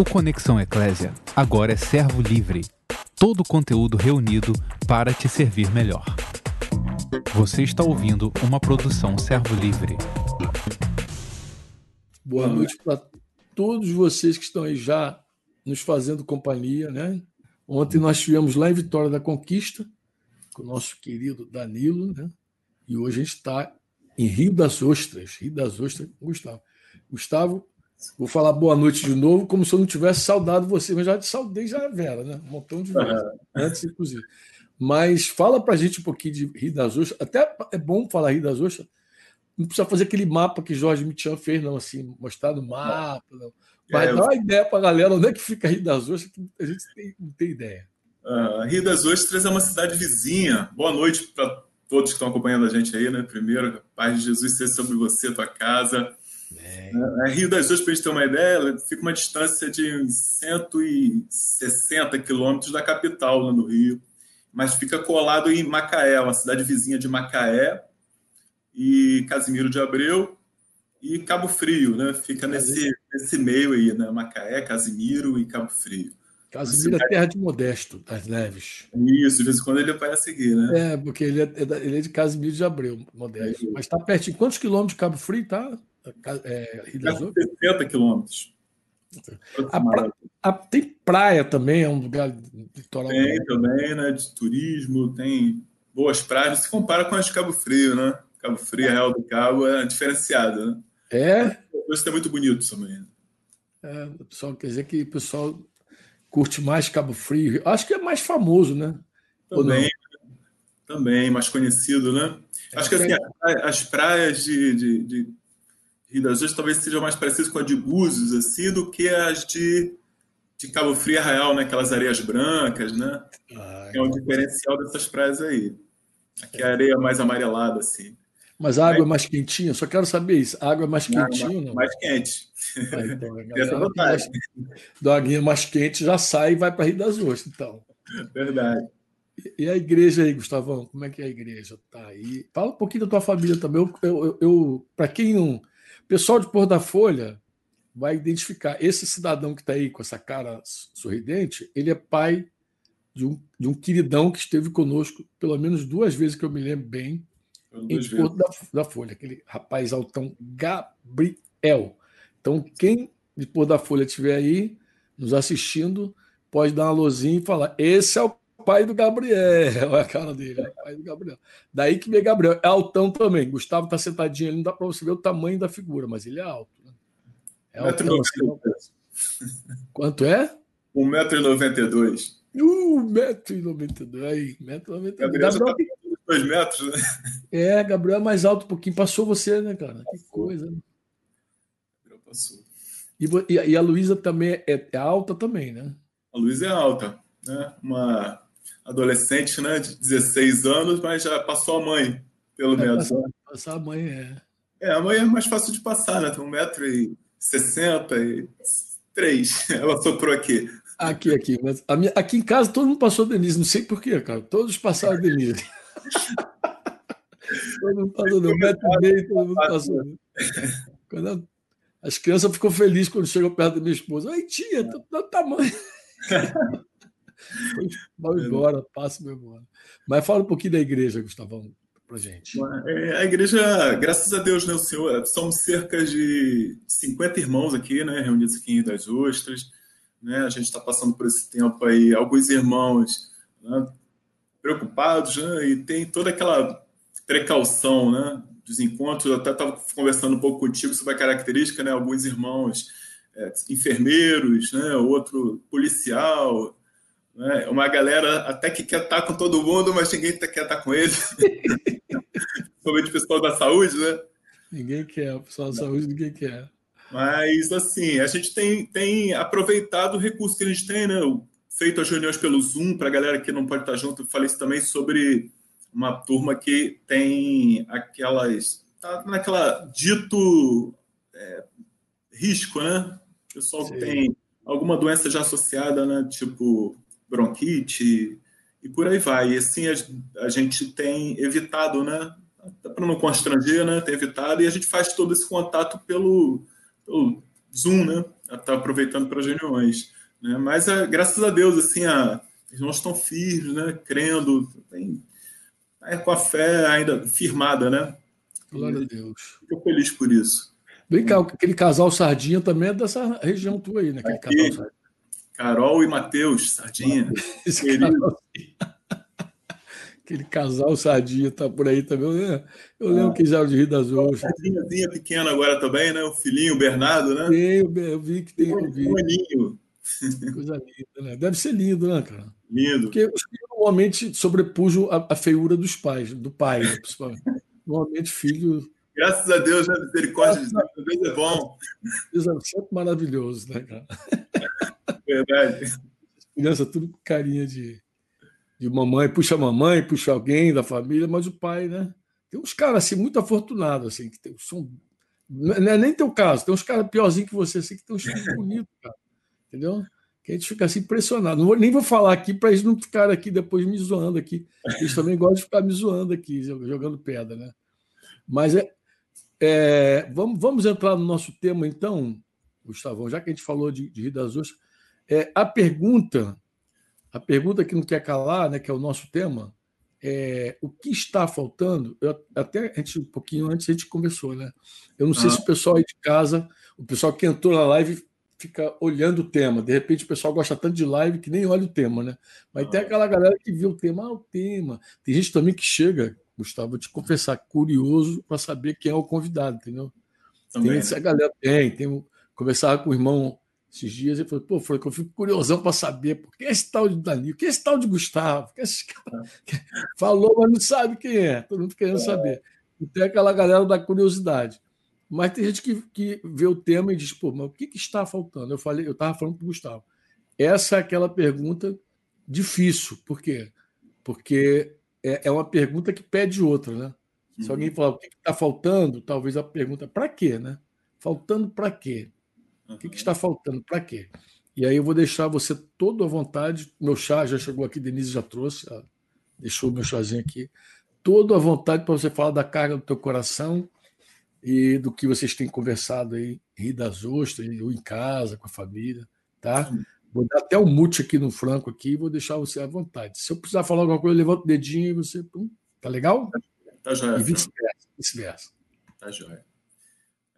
O Conexão Eclésia agora é servo livre. Todo o conteúdo reunido para te servir melhor. Você está ouvindo uma produção servo livre. Boa noite para todos vocês que estão aí já nos fazendo companhia, né? Ontem nós estivemos lá em Vitória da Conquista com o nosso querido Danilo, né? E hoje a gente está em Rio das Ostras, Rio das Ostras, Gustavo. Gustavo, Vou falar boa noite de novo, como se eu não tivesse saudado você, mas já te saudei já a Vera, né? Um montão de vezes, antes, inclusive. Mas fala pra gente um pouquinho de Rio das Ostras. Até é bom falar Rio das Ostras. Não precisa fazer aquele mapa que Jorge Mitchan fez, não, assim, mostrar no mapa, não. Mas é, dá uma eu... ideia pra galera onde é que fica Rio das Ostras, que a gente tem, não tem ideia. Uh, Rio das Ostras é uma cidade vizinha. Boa noite para todos que estão acompanhando a gente aí, né? Primeiro, paz de Jesus seja sobre você, tua casa. É. é. Rio das Ostras, para a gente ter uma ideia, fica uma distância de 160 quilômetros da capital, lá no Rio, mas fica colado em Macaé, uma cidade vizinha de Macaé, e Casimiro de Abreu e Cabo Frio, né? Fica nesse, nesse meio aí, né? Macaé, Casimiro e Cabo Frio. Casimiro é terra de Modesto, das Neves. Isso, de vez em quando ele aparece seguir, né? É, porque ele é, ele é de Casimiro de Abreu, Modesto. É. Mas está perto. Quantos quilômetros de Cabo Frio tá? É, Rio das 60 quilômetros. Pra, a, tem praia também, é um lugar litoral. Tem também, né? De turismo, tem boas praias. Se compara com as de Cabo Frio, né? Cabo Frio, é. Real do Cabo é diferenciado, né? É. Isso é muito bonito também. Né? É, pessoal quer dizer que o pessoal curte mais Cabo Frio. Acho que é mais famoso, né? Também, também mais conhecido, né? É, Acho que assim, as praias de, de, de Rio das Ostras talvez sejam mais parecidas com a de Búzios, assim, do que as de, de Cabo Frio e Arraial, né? Aquelas areias brancas, né? Ah, é um diferencial dessas praias aí. Aqui é a areia mais amarelada, assim. Mas a água é mais quentinha? Só quero saber isso. A água é mais quentinha não? Mais quente. Ah, então, a água mais quente já sai e vai para Rio das Ostras, então. Verdade. E a igreja aí, Gustavão? Como é que é a igreja? Tá aí. Fala um pouquinho da tua família também. Eu, eu, eu para quem não pessoal de Pôr da Folha vai identificar esse cidadão que está aí com essa cara sorridente, ele é pai de um, de um queridão que esteve conosco pelo menos duas vezes que eu me lembro bem em Porto da, da, Folha, aquele rapaz altão Gabriel. Então, quem de Pôr da Folha estiver aí nos assistindo, pode dar uma luzinha e falar: esse é o pai do Gabriel. Olha a cara dele, é o pai do Gabriel. Daí que vem Gabriel. É altão também. Gustavo está sentadinho ali, não dá para você ver o tamanho da figura, mas ele é alto. Né? É altão, Quanto é? 1,92m. 1,92m. Aí, 1,92m. Gabriel, Gabriel tá 2 metros, né? É, Gabriel é mais alto um pouquinho. Passou você, né, cara? Passou. Que coisa. Né? Gabriel passou. E, e a Luísa também é, é alta também, né? A Luísa é alta, né? Uma adolescente, né, de 16 anos, mas já passou a mãe, pelo é, menos. Passar, passar, a mãe é. É, a mãe é mais fácil de passar, né? Tem 1,60m e Ela soprou aqui. Aqui, aqui. Mas minha, aqui em casa todo mundo passou Denise, não sei porquê, cara. Todos passaram Denise. todo mundo passou, não. Metro e meio, todo mundo passou. Quando as crianças ficam felizes quando chegam perto da minha esposa. Ai, tia, tá do tamanho. Vai embora, passa meu embora. Mas fala um pouquinho da igreja, Gustavão, para gente. É, a igreja, graças a Deus, né, Senhor, somos cerca de 50 irmãos aqui, né, reunidos aqui em Rio das Ostras. Né, a gente está passando por esse tempo aí, alguns irmãos né, preocupados, né, e tem toda aquela precaução, né, dos encontros. Eu até estava conversando um pouco contigo sobre a característica, né, alguns irmãos é, enfermeiros, né, outro policial, né? Uma galera até que quer estar com todo mundo, mas ninguém quer estar com ele. Principalmente o pessoal da saúde, né? Ninguém quer, o pessoal da saúde ninguém quer. Mas, assim, a gente tem, tem aproveitado o recurso que a gente tem, né? Feito as reuniões pelo Zoom, para a galera que não pode estar junto. Eu falei isso também sobre uma turma que tem aquelas. Tá naquela dito é, risco, né? O pessoal Sim. que tem alguma doença já associada, né? Tipo bronquite e por aí vai. E assim a, a gente tem evitado, né? Para não constranger, né? Tem evitado e a gente faz todo esse contato pelo, pelo Zoom, né? está aproveitando para as reuniões. Né? Mas, é, graças a Deus, assim, a, os irmãos estão firmes, né? crendo, tem, é, com a fé ainda firmada, né? Glória a Deus. Fico feliz por isso. Vem cá, aquele casal Sardinha também é dessa região tua aí, né? Aquele Aqui, casal Sardinha. Carol e Matheus, Sardinha. Aquele casal Sardinha tá por aí também. Eu lembro ah. que já de Rio das Ostras. Sardinhazinha pequena agora também, né? O filhinho, o Bernardo, né? Tem, eu vi que tem. Um maninho. Coisa linda, né? Deve ser lindo, né, cara? Lindo. Porque os filhos normalmente sobrepujam a, a, feiura dos pais, do pai, né, principalmente. Normalmente, filho. Graças a Deus, né? Misericórdia de Deus, Deus é bom. Deus é sempre maravilhoso, né, cara? Verdade. Criança tudo com carinha de, de mamãe, puxa a mamãe, puxa alguém da família, mas o pai, né? Tem uns caras assim, muito afortunados, assim, que tem, são. Não é nem teu caso, tem uns caras piorzinhos que você, assim, que tem uns filhos bonitos, cara. Entendeu? Que a gente fica assim impressionado. Não vou, nem vou falar aqui para eles não ficarem aqui depois me zoando aqui. Eles também gostam de ficar me zoando aqui, jogando pedra, né? Mas é, é, vamos, vamos entrar no nosso tema, então, Gustavão, já que a gente falou de, de Rio das Ostras. É, a pergunta, a pergunta que não quer calar, né, que é o nosso tema, é o que está faltando? Eu, até a gente, um pouquinho antes a gente conversou, né? Eu não sei ah. se o pessoal aí de casa, o pessoal que entrou na live fica olhando o tema. De repente o pessoal gosta tanto de live que nem olha o tema, né? Mas ah. tem aquela galera que vê o tema, ah, o tema. Tem gente também que chega, Gustavo, vou te confessar, curioso para saber quem é o convidado, entendeu? Também, tem essa né? galera, tem, tem. Conversava com o irmão esses dias e falou, pô, foi que eu fico curiosão para saber por que esse tal de Danilo, que esse tal de Gustavo, que esse cara falou, mas não sabe quem é, todo mundo querendo é. saber. E tem aquela galera da curiosidade. Mas tem gente que, que vê o tema e diz, pô, mas o que, que está faltando? Eu falei, eu estava falando para o Gustavo. Essa é aquela pergunta difícil. Por quê? Porque é, é uma pergunta que pede outra, né? Se uhum. alguém falar o que está faltando, talvez a pergunta para quê, né? Faltando para quê? O que, que está faltando? Para quê? E aí eu vou deixar você todo à vontade. Meu chá já chegou aqui, Denise já trouxe, deixou o meu chazinho aqui. Todo à vontade para você falar da carga do teu coração e do que vocês têm conversado aí, Rio das Ostras, ou em casa, com a família, tá? Vou dar até um mute aqui no Franco aqui e vou deixar você à vontade. Se eu precisar falar alguma coisa, eu levanto o dedinho e você. Pum, tá legal? Tá joia. E vice-versa. Vice tá joia.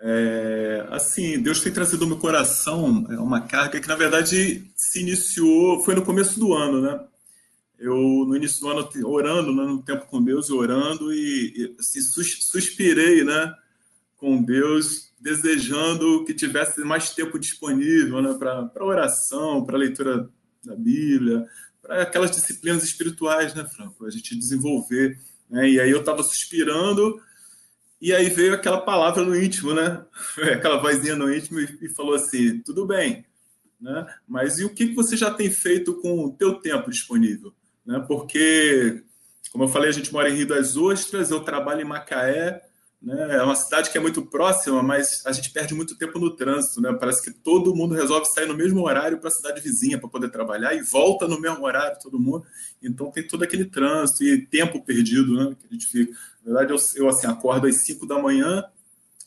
É, assim, Deus tem trazido ao meu coração é, uma carga que, na verdade, se iniciou, foi no começo do ano, né? Eu, no início do ano, orando, né, no tempo com Deus, orando, e, e assim, suspirei, né? com Deus, desejando que tivesse mais tempo disponível né, para oração, para leitura da Bíblia, para aquelas disciplinas espirituais, né, Franco? A gente desenvolver. Né? E aí eu estava suspirando, e aí veio aquela palavra no íntimo, né? Aquela vozinha no íntimo e, falou assim: tudo bem, né? Mas e o que você já tem feito com o teu tempo disponível? Né? Porque, como eu falei, a gente mora em Rio das Ostras, eu trabalho em Macaé, né? É uma cidade que é muito próxima, mas a gente perde muito tempo no trânsito. Né? Parece que todo mundo resolve sair no mesmo horário para a cidade vizinha para poder trabalhar e volta no mesmo horário todo mundo. Então tem todo aquele trânsito e tempo perdido né? que a gente fica. Na verdade, eu, eu assim, acordo às 5 da manhã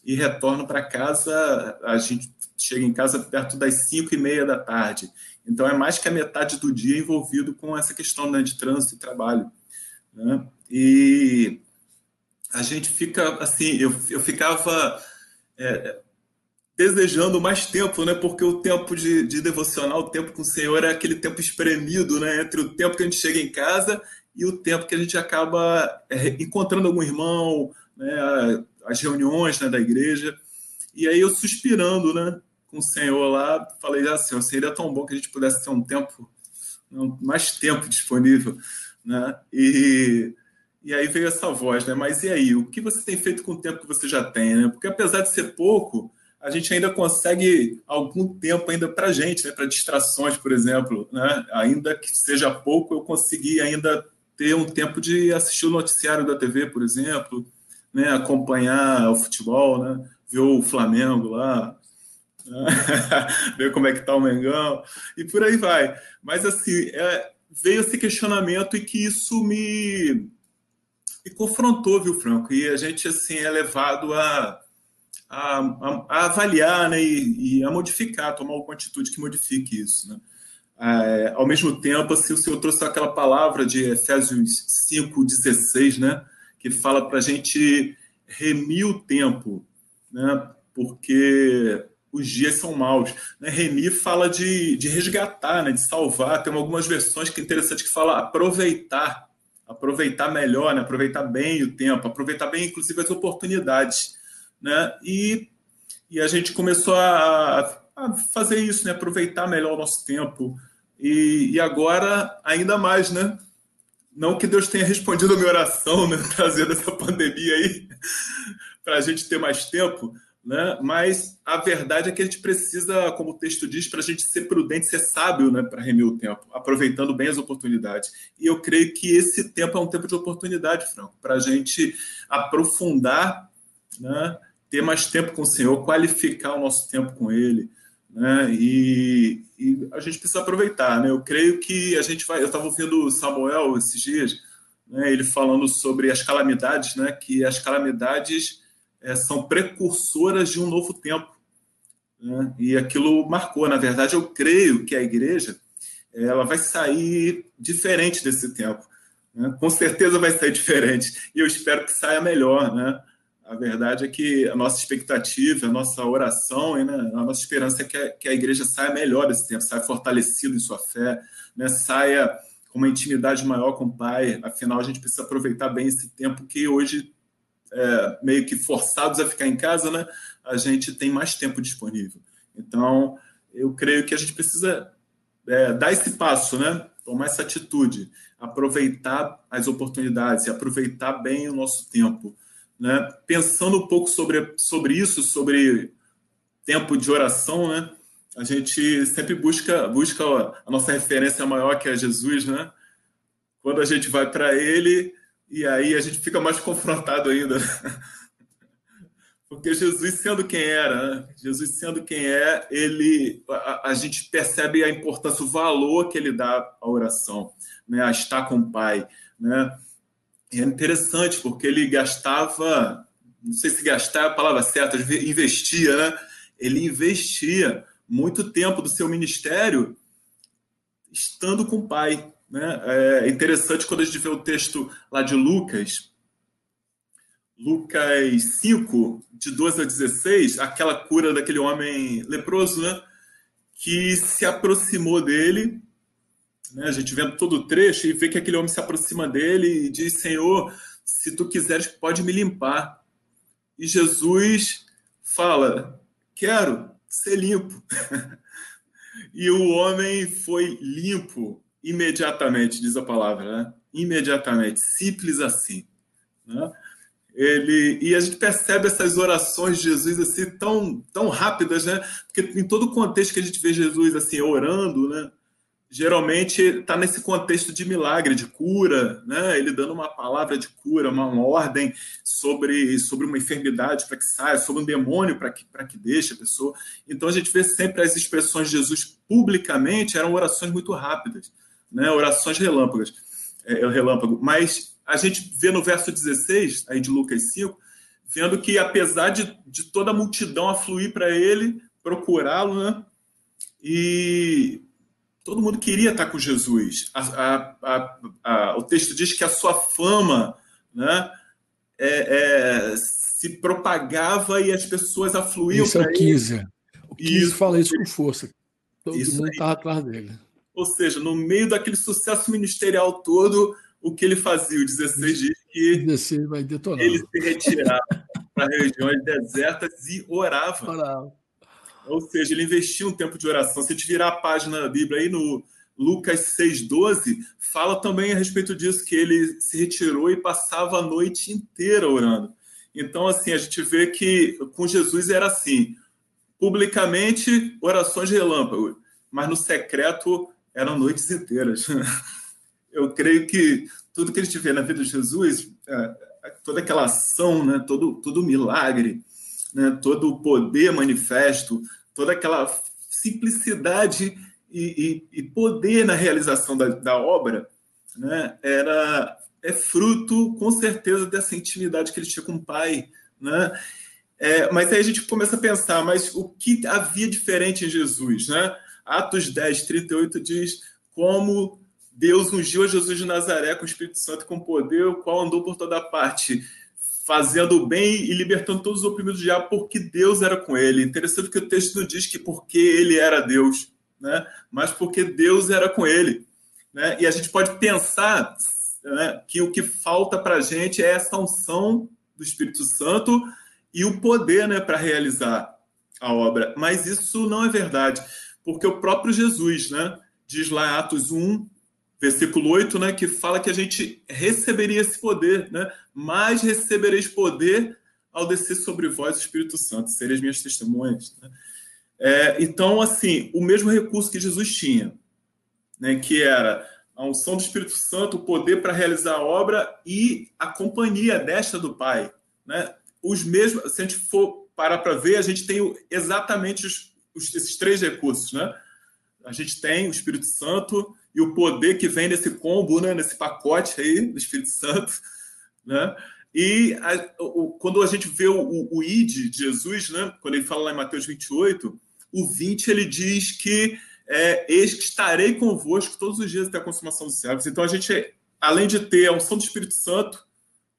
e retorno para casa. A gente chega em casa perto das 5 e meia da tarde. Então é mais que a metade do dia envolvido com essa questão né, de trânsito e trabalho. Né? E a gente fica assim, eu, eu ficava é, desejando mais tempo, né? Porque o tempo de, de devocional, o tempo com o Senhor é aquele tempo espremido, né? Entre o tempo que a gente chega em casa e o tempo que a gente acaba é, encontrando algum irmão, né? As reuniões né, da igreja. E aí eu suspirando, né? Com o Senhor lá, falei assim, seria tão bom que a gente pudesse ter um tempo, mais tempo disponível, né? E e aí veio essa voz, né? Mas e aí, o que você tem feito com o tempo que você já tem, né? Porque apesar de ser pouco, a gente ainda consegue algum tempo ainda para gente, né? Para distrações, por exemplo, né? Ainda que seja pouco, eu consegui ainda ter um tempo de assistir o noticiário da TV, por exemplo, né? Acompanhar o futebol, né? Ver o Flamengo lá, né? ver como é que tá o Mengão e por aí vai. Mas assim, é, veio esse questionamento e que isso me e confrontou, viu, Franco? E a gente, assim, é levado a, a, a, a avaliar né, e, e, a modificar, tomar alguma atitude que modifique isso. Né? É, ao mesmo tempo, assim, o Senhor trouxe aquela palavra de Efésios 5,16, né, que fala para a gente remir o tempo, né, porque os dias são maus. Né? Remir fala de, de resgatar, né, de salvar. Tem algumas versões que é interessante que fala aproveitar, aproveitar melhor, né, aproveitar bem o tempo, aproveitar bem, inclusive, as oportunidades. Né? E, e a gente começou a, a fazer isso, né? aproveitar melhor o nosso tempo. E, e agora, ainda mais, né? Não que Deus tenha respondido a minha oração, né? trazendo essa pandemia aí, para a gente ter mais tempo, né? mas a verdade é que a gente precisa, como o texto diz, para a gente ser prudente, ser sábio né? para remir o tempo, aproveitando bem as oportunidades. E eu creio que esse tempo é um tempo de oportunidade, Franco, para a gente aprofundar né? ter mais tempo com o Senhor, qualificar o nosso tempo com Ele. Né? E, e, a gente precisa aproveitar. Né? Eu creio que a gente vai. Eu estava ouvindo Samuel esses dias, né? ele falando sobre as calamidades, né? que as calamidades é, são precursoras de um novo tempo. Né? E aquilo marcou. Na verdade, eu creio que a igreja ela vai sair diferente desse tempo. Né? Com certeza vai sair diferente. E eu espero que saia melhor. Né? A verdade é que a nossa expectativa, a nossa oração, né, a nossa esperança é que a, que a igreja saia melhor desse tempo, saia fortalecida em sua fé, né, saia com uma intimidade maior com o Pai. Afinal, a gente precisa aproveitar bem esse tempo que hoje, é, meio que forçados a ficar em casa, né, a gente tem mais tempo disponível. Então, eu creio que a gente precisa é, dar esse passo, né, tomar essa atitude, aproveitar as oportunidades e aproveitar bem o nosso tempo né? Pensando um pouco sobre, sobre isso, sobre tempo de oração, né? a gente sempre busca, busca a nossa referência maior, que é Jesus, né? Quando a gente vai para ele, e aí a gente fica mais confrontado ainda. Porque Jesus sendo quem era, né? Jesus sendo quem é, ele, a, a, gente percebe a importância, o valor que ele dá à oração, né? a estar com o Pai. Né? E é interessante, porque ele gastava, não sei se gastar é a palavra certa, investia, né? Ele investia muito tempo do seu ministério estando com o pai. Né? É interessante quando a gente vê o texto lá de Lucas, Lucas 5, de 12 a 16, aquela cura daquele homem leproso, né? que se aproximou dele né? A gente vendo todo o trecho e vê que aquele homem se aproxima dele e diz: Senhor, se tu quiseres, pode me limpar. E Jesus fala: Quero ser limpo. e o homem foi limpo imediatamente, diz a palavra, né? Imediatamente, simples assim. Né? Ele, e a gente percebe essas orações de Jesus assim tão, tão rápidas, né? Porque em todo o contexto que a gente vê Jesus assim orando, né? geralmente está nesse contexto de milagre, de cura, né? Ele dando uma palavra de cura, uma, ordem sobre, sobre uma enfermidade para que saia, sobre um demônio para que, para que deixe a pessoa. Então a gente vê sempre as expressões de Jesus publicamente eram orações muito rápidas, né? Orações relâmpagas, é, é relâmpago. Mas a gente vê no verso 16 aí de Lucas 5, vendo que apesar de, de toda a multidão afluir para ele, procurá-lo, né? E todo mundo queria estar com Jesus. A, a, a, o texto diz que a sua fama né, é, é, se propagava e as pessoas afluíam Isso é o 15. O 15 isso, fala isso com força. Todo isso mundo estava atrás dele. Ou seja, no meio daquele sucesso ministerial todo, o que ele fazia? O 16 diz que 16 vai detonar. ele se retirava para regiões desertas e orava. orava. Ou seja, ele investiu um tempo de oração. Se a gente virar a página da Bíblia aí no Lucas 6,12, fala também a respeito disso, que ele se retirou e passava a noite inteira orando. Então, assim, a gente vê que com Jesus era assim: publicamente, orações relâmpago, mas no secreto eram noites inteiras. Eu creio que tudo que a gente vê na vida de Jesus, é, é, toda aquela ação, né, todo, todo milagre, né, todo o poder manifesto, toda aquela simplicidade e, e, e poder na realização da, da obra, né, era é fruto, com certeza, dessa intimidade que ele tinha com o pai. Né? É, mas aí a gente começa a pensar, mas o que havia diferente em Jesus, né? Atos 10, 38 diz como Deus ungiu a Jesus de Nazaré com o Espírito Santo com poder, o qual andou por toda parte, fazendo o bem e libertando todos os oprimidos do diabo, porque Deus era com ele. Interessante que o texto não diz que porque ele era Deus, né? mas porque Deus era com ele. Né? E a gente pode pensar né, que o que falta para a gente é essa unção do Espírito Santo e o poder né, para realizar a obra. Mas isso não é verdade, porque o próprio Jesus né, diz lá Atos 1, versículo 8, né, que fala que a gente receberia esse poder, né, mas recebereis poder ao descer sobre vós o Espírito Santo, sereis minhas testemunhas. Né? É, então, assim, o mesmo recurso que Jesus tinha, né, que era a unção do Espírito Santo, o poder para realizar a obra e a companhia desta do Pai. Né? Os mesmos, se a gente for parar para ver, a gente tem exatamente os, esses três recursos. Né? A gente tem o Espírito Santo e o poder que vem nesse combo, né? nesse pacote aí do Espírito Santo. Né? E a, o, quando a gente vê o, o, o id de Jesus, né? quando ele fala lá em Mateus 28, o 20 ele diz que é, eis que estarei convosco todos os dias até a consumação dos séculos. Então a gente, além de ter a unção do Espírito Santo,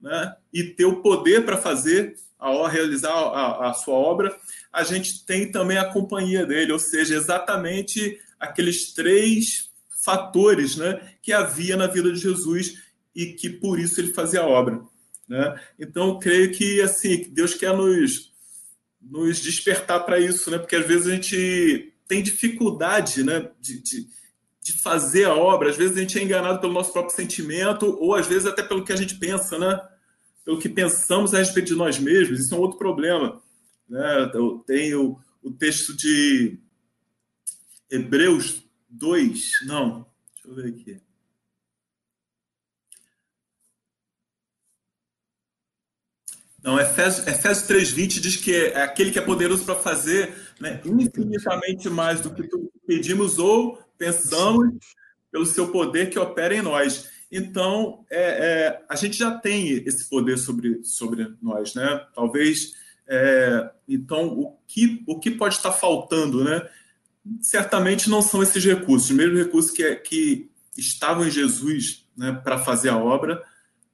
né, e ter o poder para fazer, a, realizar a, a, sua obra, a gente tem também a companhia dele, ou seja, exatamente aqueles três fatores né, que havia na vida de Jesus e que por isso ele fazia a obra. Né? Então, eu creio que assim Deus quer nos, nos despertar para isso, né? porque às vezes a gente tem dificuldade né, de, de, de, fazer a obra. Às vezes a gente é enganado pelo nosso próprio sentimento, ou às vezes até pelo que a gente pensa, né? Pelo que pensamos a respeito de nós mesmos. Isso é um outro problema. Né? Eu tenho o texto de Hebreus 2, não, deixa eu ver aqui. Não, Efésios, Efésios 3,20 diz que é aquele que é poderoso para fazer né, infinitamente mais do que pedimos ou pensamos pelo seu poder que opera em nós. Então, é, é, a gente já tem esse poder sobre, sobre nós, né? Talvez, é, então, o que, o que pode estar faltando, né? Certamente não são esses recursos, os mesmos recursos que, que estavam em Jesus né, para fazer a obra,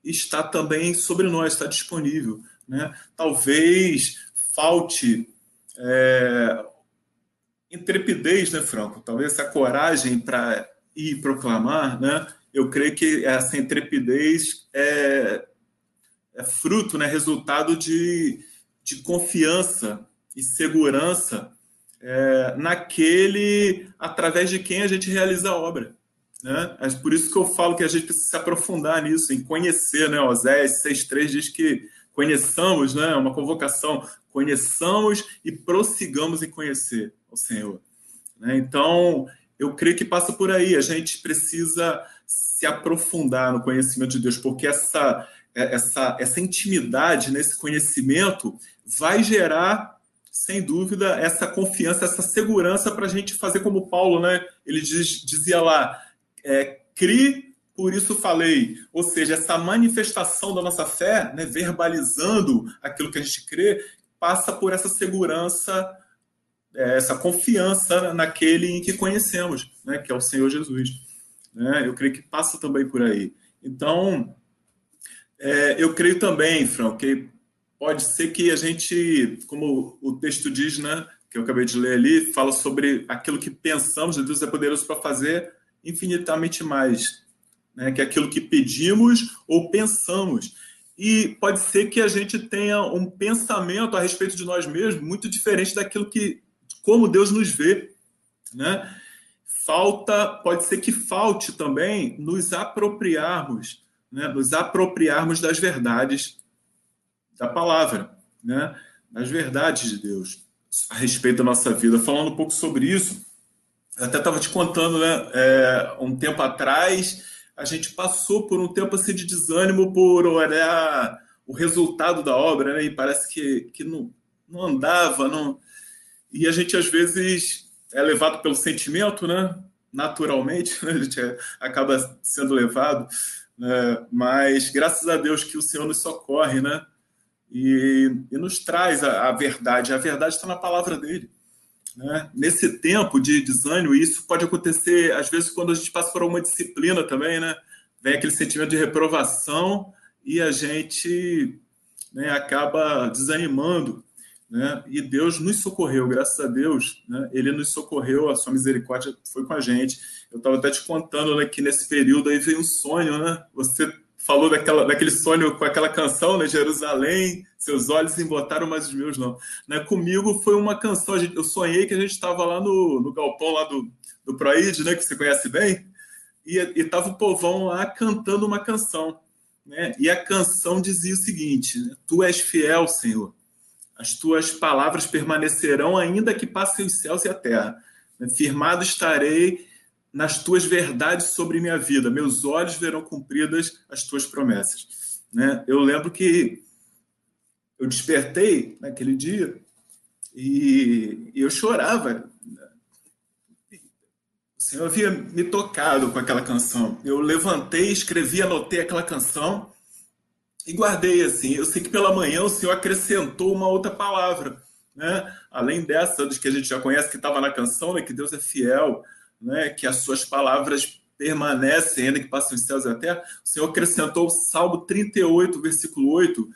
está também sobre nós, está disponível. Né? Talvez falte é, intrepidez, né, Franco? Talvez essa coragem para ir proclamar, né? Eu creio que essa intrepidez é, é fruto, né, resultado de, de confiança e segurança é, naquele através de quem a gente realiza a obra. Né? É por isso que eu falo que a gente precisa se aprofundar nisso, em conhecer. Né? Oséias 6,3 diz que conheçamos, né? uma convocação, conheçamos e prossigamos em conhecer o Senhor. Né? Então, eu creio que passa por aí, a gente precisa se aprofundar no conhecimento de Deus, porque essa, essa, essa intimidade, nesse conhecimento, vai gerar, sem dúvida, essa confiança, essa segurança para a gente fazer como Paulo, né? Ele diz, dizia lá, é, crie por isso falei, ou seja, essa manifestação da nossa fé, né, verbalizando aquilo que a gente crê, passa por essa segurança, é, essa confiança naquele em que conhecemos, né, que é o Senhor Jesus. Né? Eu creio que passa também por aí. Então, é, eu creio também, Fran, que pode ser que a gente, como o texto diz, né, que eu acabei de ler ali, fala sobre aquilo que pensamos, Deus é poderoso para fazer infinitamente mais né, que aquilo que pedimos ou pensamos. E pode ser que a gente tenha um pensamento a respeito de nós mesmos muito diferente daquilo que, como Deus nos vê, né? Falta, pode ser que falte também nos apropriarmos, né? Nos apropriarmos das verdades da palavra, né? Das verdades de Deus a respeito da nossa vida. Falando um pouco sobre isso, eu até estava te contando, né? É, um tempo atrás a gente passou por um tempo assim de desânimo por olhar o resultado da obra, né? E parece que, que não, não andava, não. E a gente às vezes é levado pelo sentimento, né? Naturalmente, né? a gente é, acaba sendo levado, né? mas graças a Deus que o Senhor nos socorre, né? e, e nos traz a, a, verdade. A verdade está na palavra dele. Né? Nesse tempo de desânimo, isso pode acontecer, às vezes, quando a gente passa por uma disciplina também, né? vem aquele sentimento de reprovação e a gente né, acaba desanimando. Né? E Deus nos socorreu, graças a Deus, né? Ele nos socorreu, a sua misericórdia foi com a gente. Eu estava até te contando né, que nesse período aí veio um sonho, né? Você falou daquela, daquele sonho com aquela canção, né? Jerusalém, seus olhos embotaram, mas os meus não. Né? Comigo foi uma canção, eu sonhei que a gente estava lá no, no galpão lá do, do Proid, né? Que você conhece bem, e estava o povão lá cantando uma canção. Né? E a canção dizia o seguinte: né? Tu és fiel, Senhor as tuas palavras permanecerão, ainda que passem os céus e a terra. Firmado estarei nas tuas verdades sobre minha vida. Meus olhos verão cumpridas as tuas promessas. Né? Eu lembro que eu despertei naquele dia e, eu chorava. O Senhor havia me tocado com aquela canção. Eu levantei, escrevi, anotei aquela canção e guardei assim. Eu sei que pela manhã o Senhor acrescentou uma outra palavra, né? Além dessa dos que a gente já conhece que estava na canção, né? Que Deus é fiel, né? Que as suas palavras permanecem ainda que passam os céus e a terra. O Senhor acrescentou o Salmo 38, versículo 8,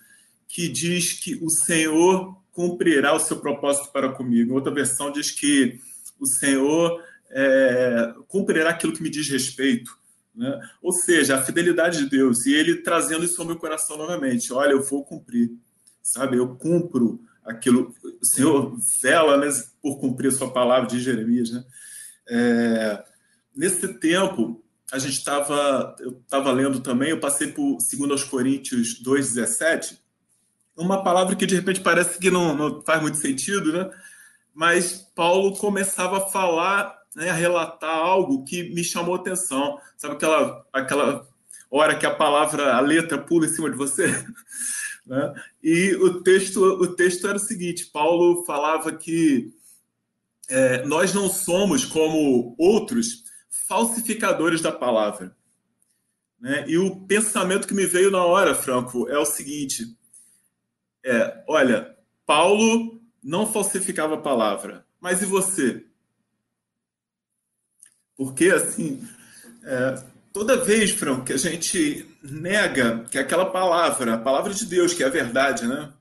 que diz que o Senhor cumprirá o seu propósito para comigo. Outra versão diz que o Senhor é, cumprirá aquilo que me diz respeito. Né? Ou seja, a fidelidade de Deus, e ele trazendo isso ao meu coração novamente: olha, eu vou cumprir, sabe? Eu cumpro aquilo. O Senhor vela né, por cumprir a sua palavra de Jeremias. Né? É, nesse tempo, a gente estava, eu estava lendo também, eu passei por 2 Coríntios 2,17, uma palavra que de repente parece que não, não faz muito sentido, né? Mas Paulo começava a falar né, relatar algo que me chamou atenção. Sabe aquela, aquela hora que a palavra, a letra pula em cima de você? né? E o texto, o texto era o seguinte: Paulo falava que é, nós não somos como outros falsificadores da palavra. Né? E o pensamento que me veio na hora, Franco, é o seguinte: é, olha, Paulo não falsificava a palavra, mas e você? Porque, assim, é, toda vez, Franco, que a gente nega que aquela palavra, a palavra de Deus, que é a verdade, né?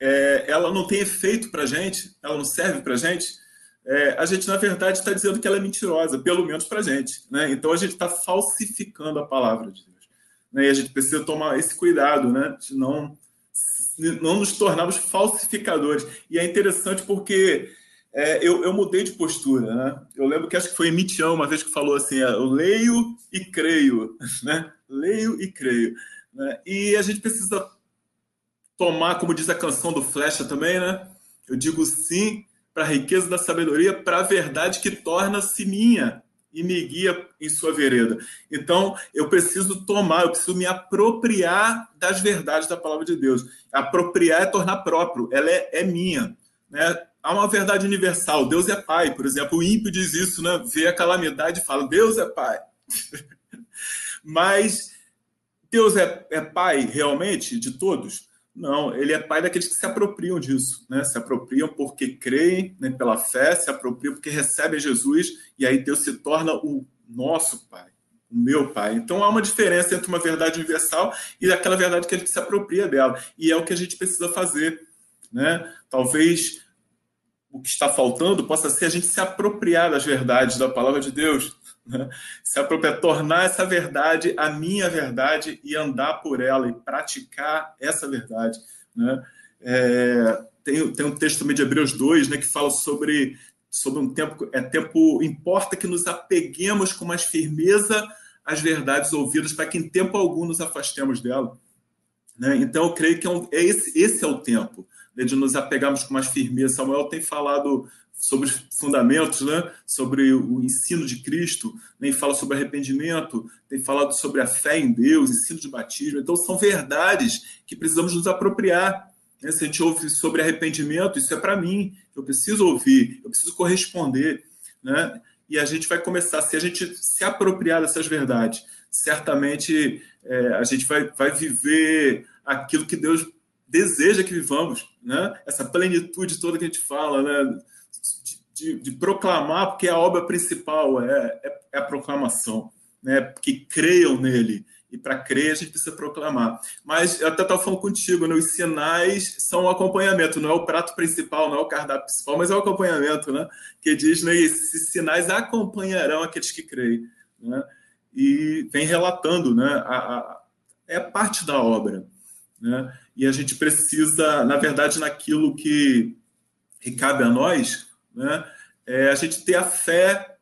É, ela não tem efeito para gente, ela não serve para gente, é, a gente, na verdade, está dizendo que ela é mentirosa, pelo menos para gente. Né? Então, a gente está falsificando a palavra de Deus. Né? E a gente precisa tomar esse cuidado, né? de não, não nos tornarmos falsificadores. E é interessante porque é, eu, eu, mudei de postura, né? Eu lembro que acho que foi Mitião uma vez que falou assim: é, eu leio e creio, né? Leio e creio. Né? E a gente precisa tomar, como diz a canção do Flecha também, né? Eu digo sim para a riqueza da sabedoria, para a verdade que torna-se minha e me guia em sua vereda. Então, eu preciso tomar, eu preciso me apropriar das verdades da palavra de Deus. Apropriar é tornar próprio, ela é, é minha. Né? Há uma verdade universal. Deus é pai, por exemplo. O ímpio diz isso, né? Vê a calamidade e fala: Deus é pai. Mas Deus é, é, pai realmente de todos? Não, ele é pai daqueles que se apropriam disso, né? Se apropriam porque creem né, pela fé, se apropriam porque recebem Jesus, e aí Deus se torna o nosso pai, o meu pai. Então há uma diferença entre uma verdade universal e aquela verdade que gente se apropria dela. E é o que a gente precisa fazer. Né? Talvez o que está faltando possa ser a gente se apropriar das verdades da palavra de Deus, né? se apropriar, tornar essa verdade a minha verdade e andar por ela e praticar essa verdade. Né? É, tem, tem um texto também de Hebreus 2 né, que fala sobre, sobre um tempo, é tempo, importa que nos apeguemos com mais firmeza às verdades ouvidas para que em tempo algum nos afastemos dela. Né? Então, eu creio que é, um, é esse, esse é o tempo né, de nos apegarmos com mais firmeza. Samuel tem falado sobre fundamentos, né, sobre o ensino de Cristo, nem né, fala sobre arrependimento, tem falado sobre a fé em Deus, ensino de batismo. Então, são verdades que precisamos nos apropriar. Né? Se a gente ouve sobre arrependimento, isso é para mim, eu preciso ouvir, eu preciso corresponder. Né? E a gente vai começar, se a gente se apropriar dessas verdades, certamente é, a gente vai, vai viver aquilo que Deus deseja que vivamos, né? Essa plenitude toda que a gente fala, né? De, de, de proclamar, porque a obra principal é, é, é a proclamação, né? Que creiam nele, e para crer a gente precisa proclamar. Mas eu até estava falando contigo, né? os sinais são o acompanhamento, não é o prato principal, não é o cardápio principal, mas é o acompanhamento, né? Que diz, né? Esses sinais acompanharão aqueles que creem, né? E vem relatando, né? A, a, é parte da obra, né? E a gente precisa, na verdade, naquilo que, que cabe a nós, né? É a gente ter a fé,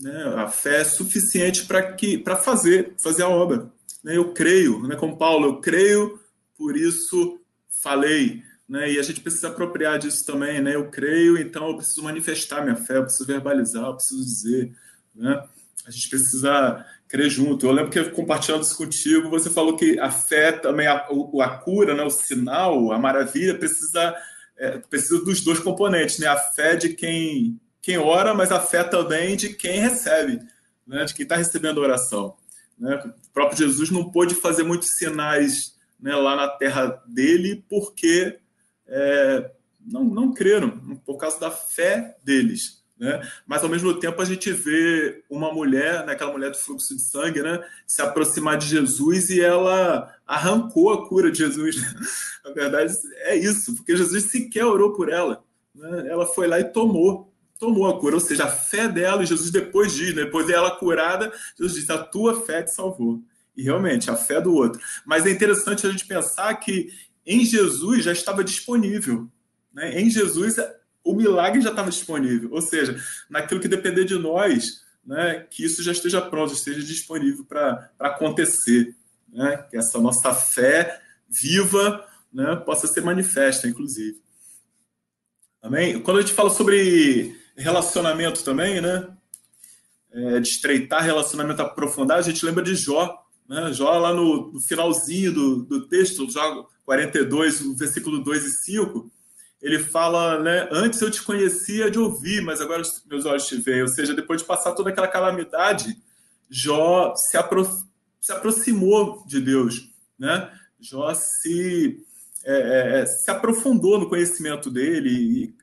né? A fé suficiente para que para fazer fazer a obra, né, eu creio, né, como Paulo, eu creio, por isso falei. Né, e a gente precisa apropriar disso também. Né, eu creio, então eu preciso manifestar minha fé, eu preciso verbalizar, eu preciso dizer. Né, a gente precisa crer junto. Eu lembro que compartilhando isso contigo, você falou que a fé também, a, a cura, né, o sinal, a maravilha, precisa, é, precisa dos dois componentes, né? A fé de quem, quem ora, mas a fé também de quem recebe, né? de quem está recebendo a oração. Né? O próprio Jesus não pôde fazer muitos sinais né, lá na terra dele porque é, não, não creram, por causa da fé deles. Né? Mas ao mesmo tempo a gente vê uma mulher, né, aquela mulher do fluxo de sangue, né, se aproximar de Jesus e ela arrancou a cura de Jesus. Na verdade é isso, porque Jesus sequer orou por ela. Né? Ela foi lá e tomou tomou a cura, ou seja, a fé dela, e Jesus depois diz, né, depois dela curada, Jesus diz, a tua fé te salvou. E realmente, a fé do outro. Mas é interessante a gente pensar que em Jesus já estava disponível. Né? Em Jesus, o milagre já estava disponível. Ou seja, naquilo que depender de nós, né, que isso já esteja pronto, esteja disponível para acontecer. Né? Que essa nossa fé viva né, possa ser manifesta, inclusive. Amém? Quando a gente fala sobre relacionamento também, né? É, de estreitar relacionamento, aprofundar, a gente lembra de Jó. Né? Jó, lá no, no finalzinho do, do texto, Jó 42, versículo 2 e 5, ele fala, né? Antes eu te conhecia de ouvir, mas agora meus olhos te veem. Ou seja, depois de passar toda aquela calamidade, Jó se, apro se aproximou de Deus, né? Jó se é, é, é, se aprofundou no conhecimento dele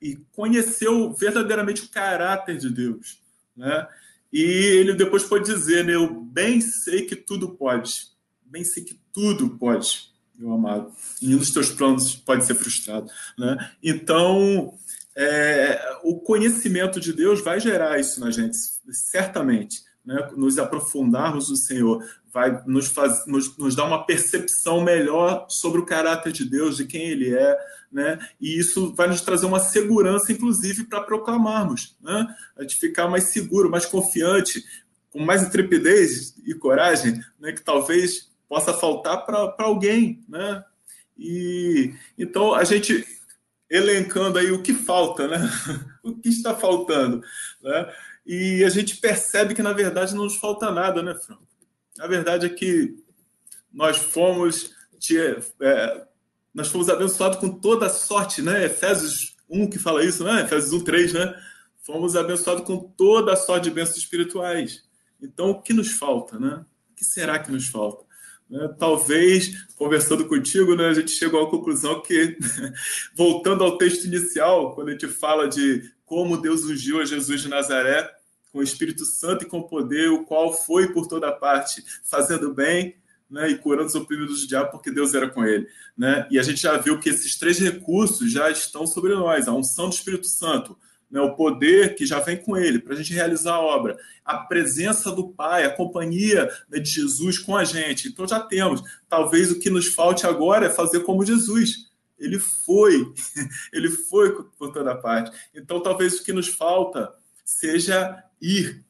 e, e, conheceu verdadeiramente o caráter de Deus. Né? E ele depois pode dizer, né, eu bem sei que tudo pode, bem sei que tudo pode, meu amado. Nenhum dos teus planos pode ser frustrado. Né? Então, é, o conhecimento de Deus vai gerar isso na gente, certamente. Né? Nos aprofundarmos no Senhor, vai nos, faz, nos, nos dar uma percepção melhor sobre o caráter de Deus, de quem Ele é, né? E isso vai nos trazer uma segurança, inclusive, para proclamarmos, né? A gente ficar mais seguro, mais confiante, com mais intrepidez e coragem, né? Que talvez possa faltar para alguém, né? E então a gente elencando aí o que falta, né? o que está faltando, né? E a gente percebe que na verdade não nos falta nada, né, Franco? A verdade é que nós fomos, é, nós fomos abençoados com toda a sorte, né? Efésios 1 que fala isso, né? Efésios 1, 3, né? Fomos abençoados com toda a sorte de bênçãos espirituais. Então, o que nos falta, né? O que será que nos falta? Né? Talvez, conversando contigo, né, a gente chegou à conclusão que, voltando ao texto inicial, quando a gente fala de como Deus ungiu a Jesus de Nazaré, com o Espírito Santo e com poder, o qual foi por toda parte, fazendo bem né, e curando os oprimidos do diabo, porque Deus era com ele. Né? E a gente já viu que esses três recursos já estão sobre nós: a unção do Espírito Santo, né, o poder que já vem com ele para a gente realizar a obra, a presença do Pai, a companhia né, de Jesus com a gente. Então já temos. Talvez o que nos falte agora é fazer como Jesus. Ele foi, ele foi por toda parte. Então talvez o que nos falta seja ir,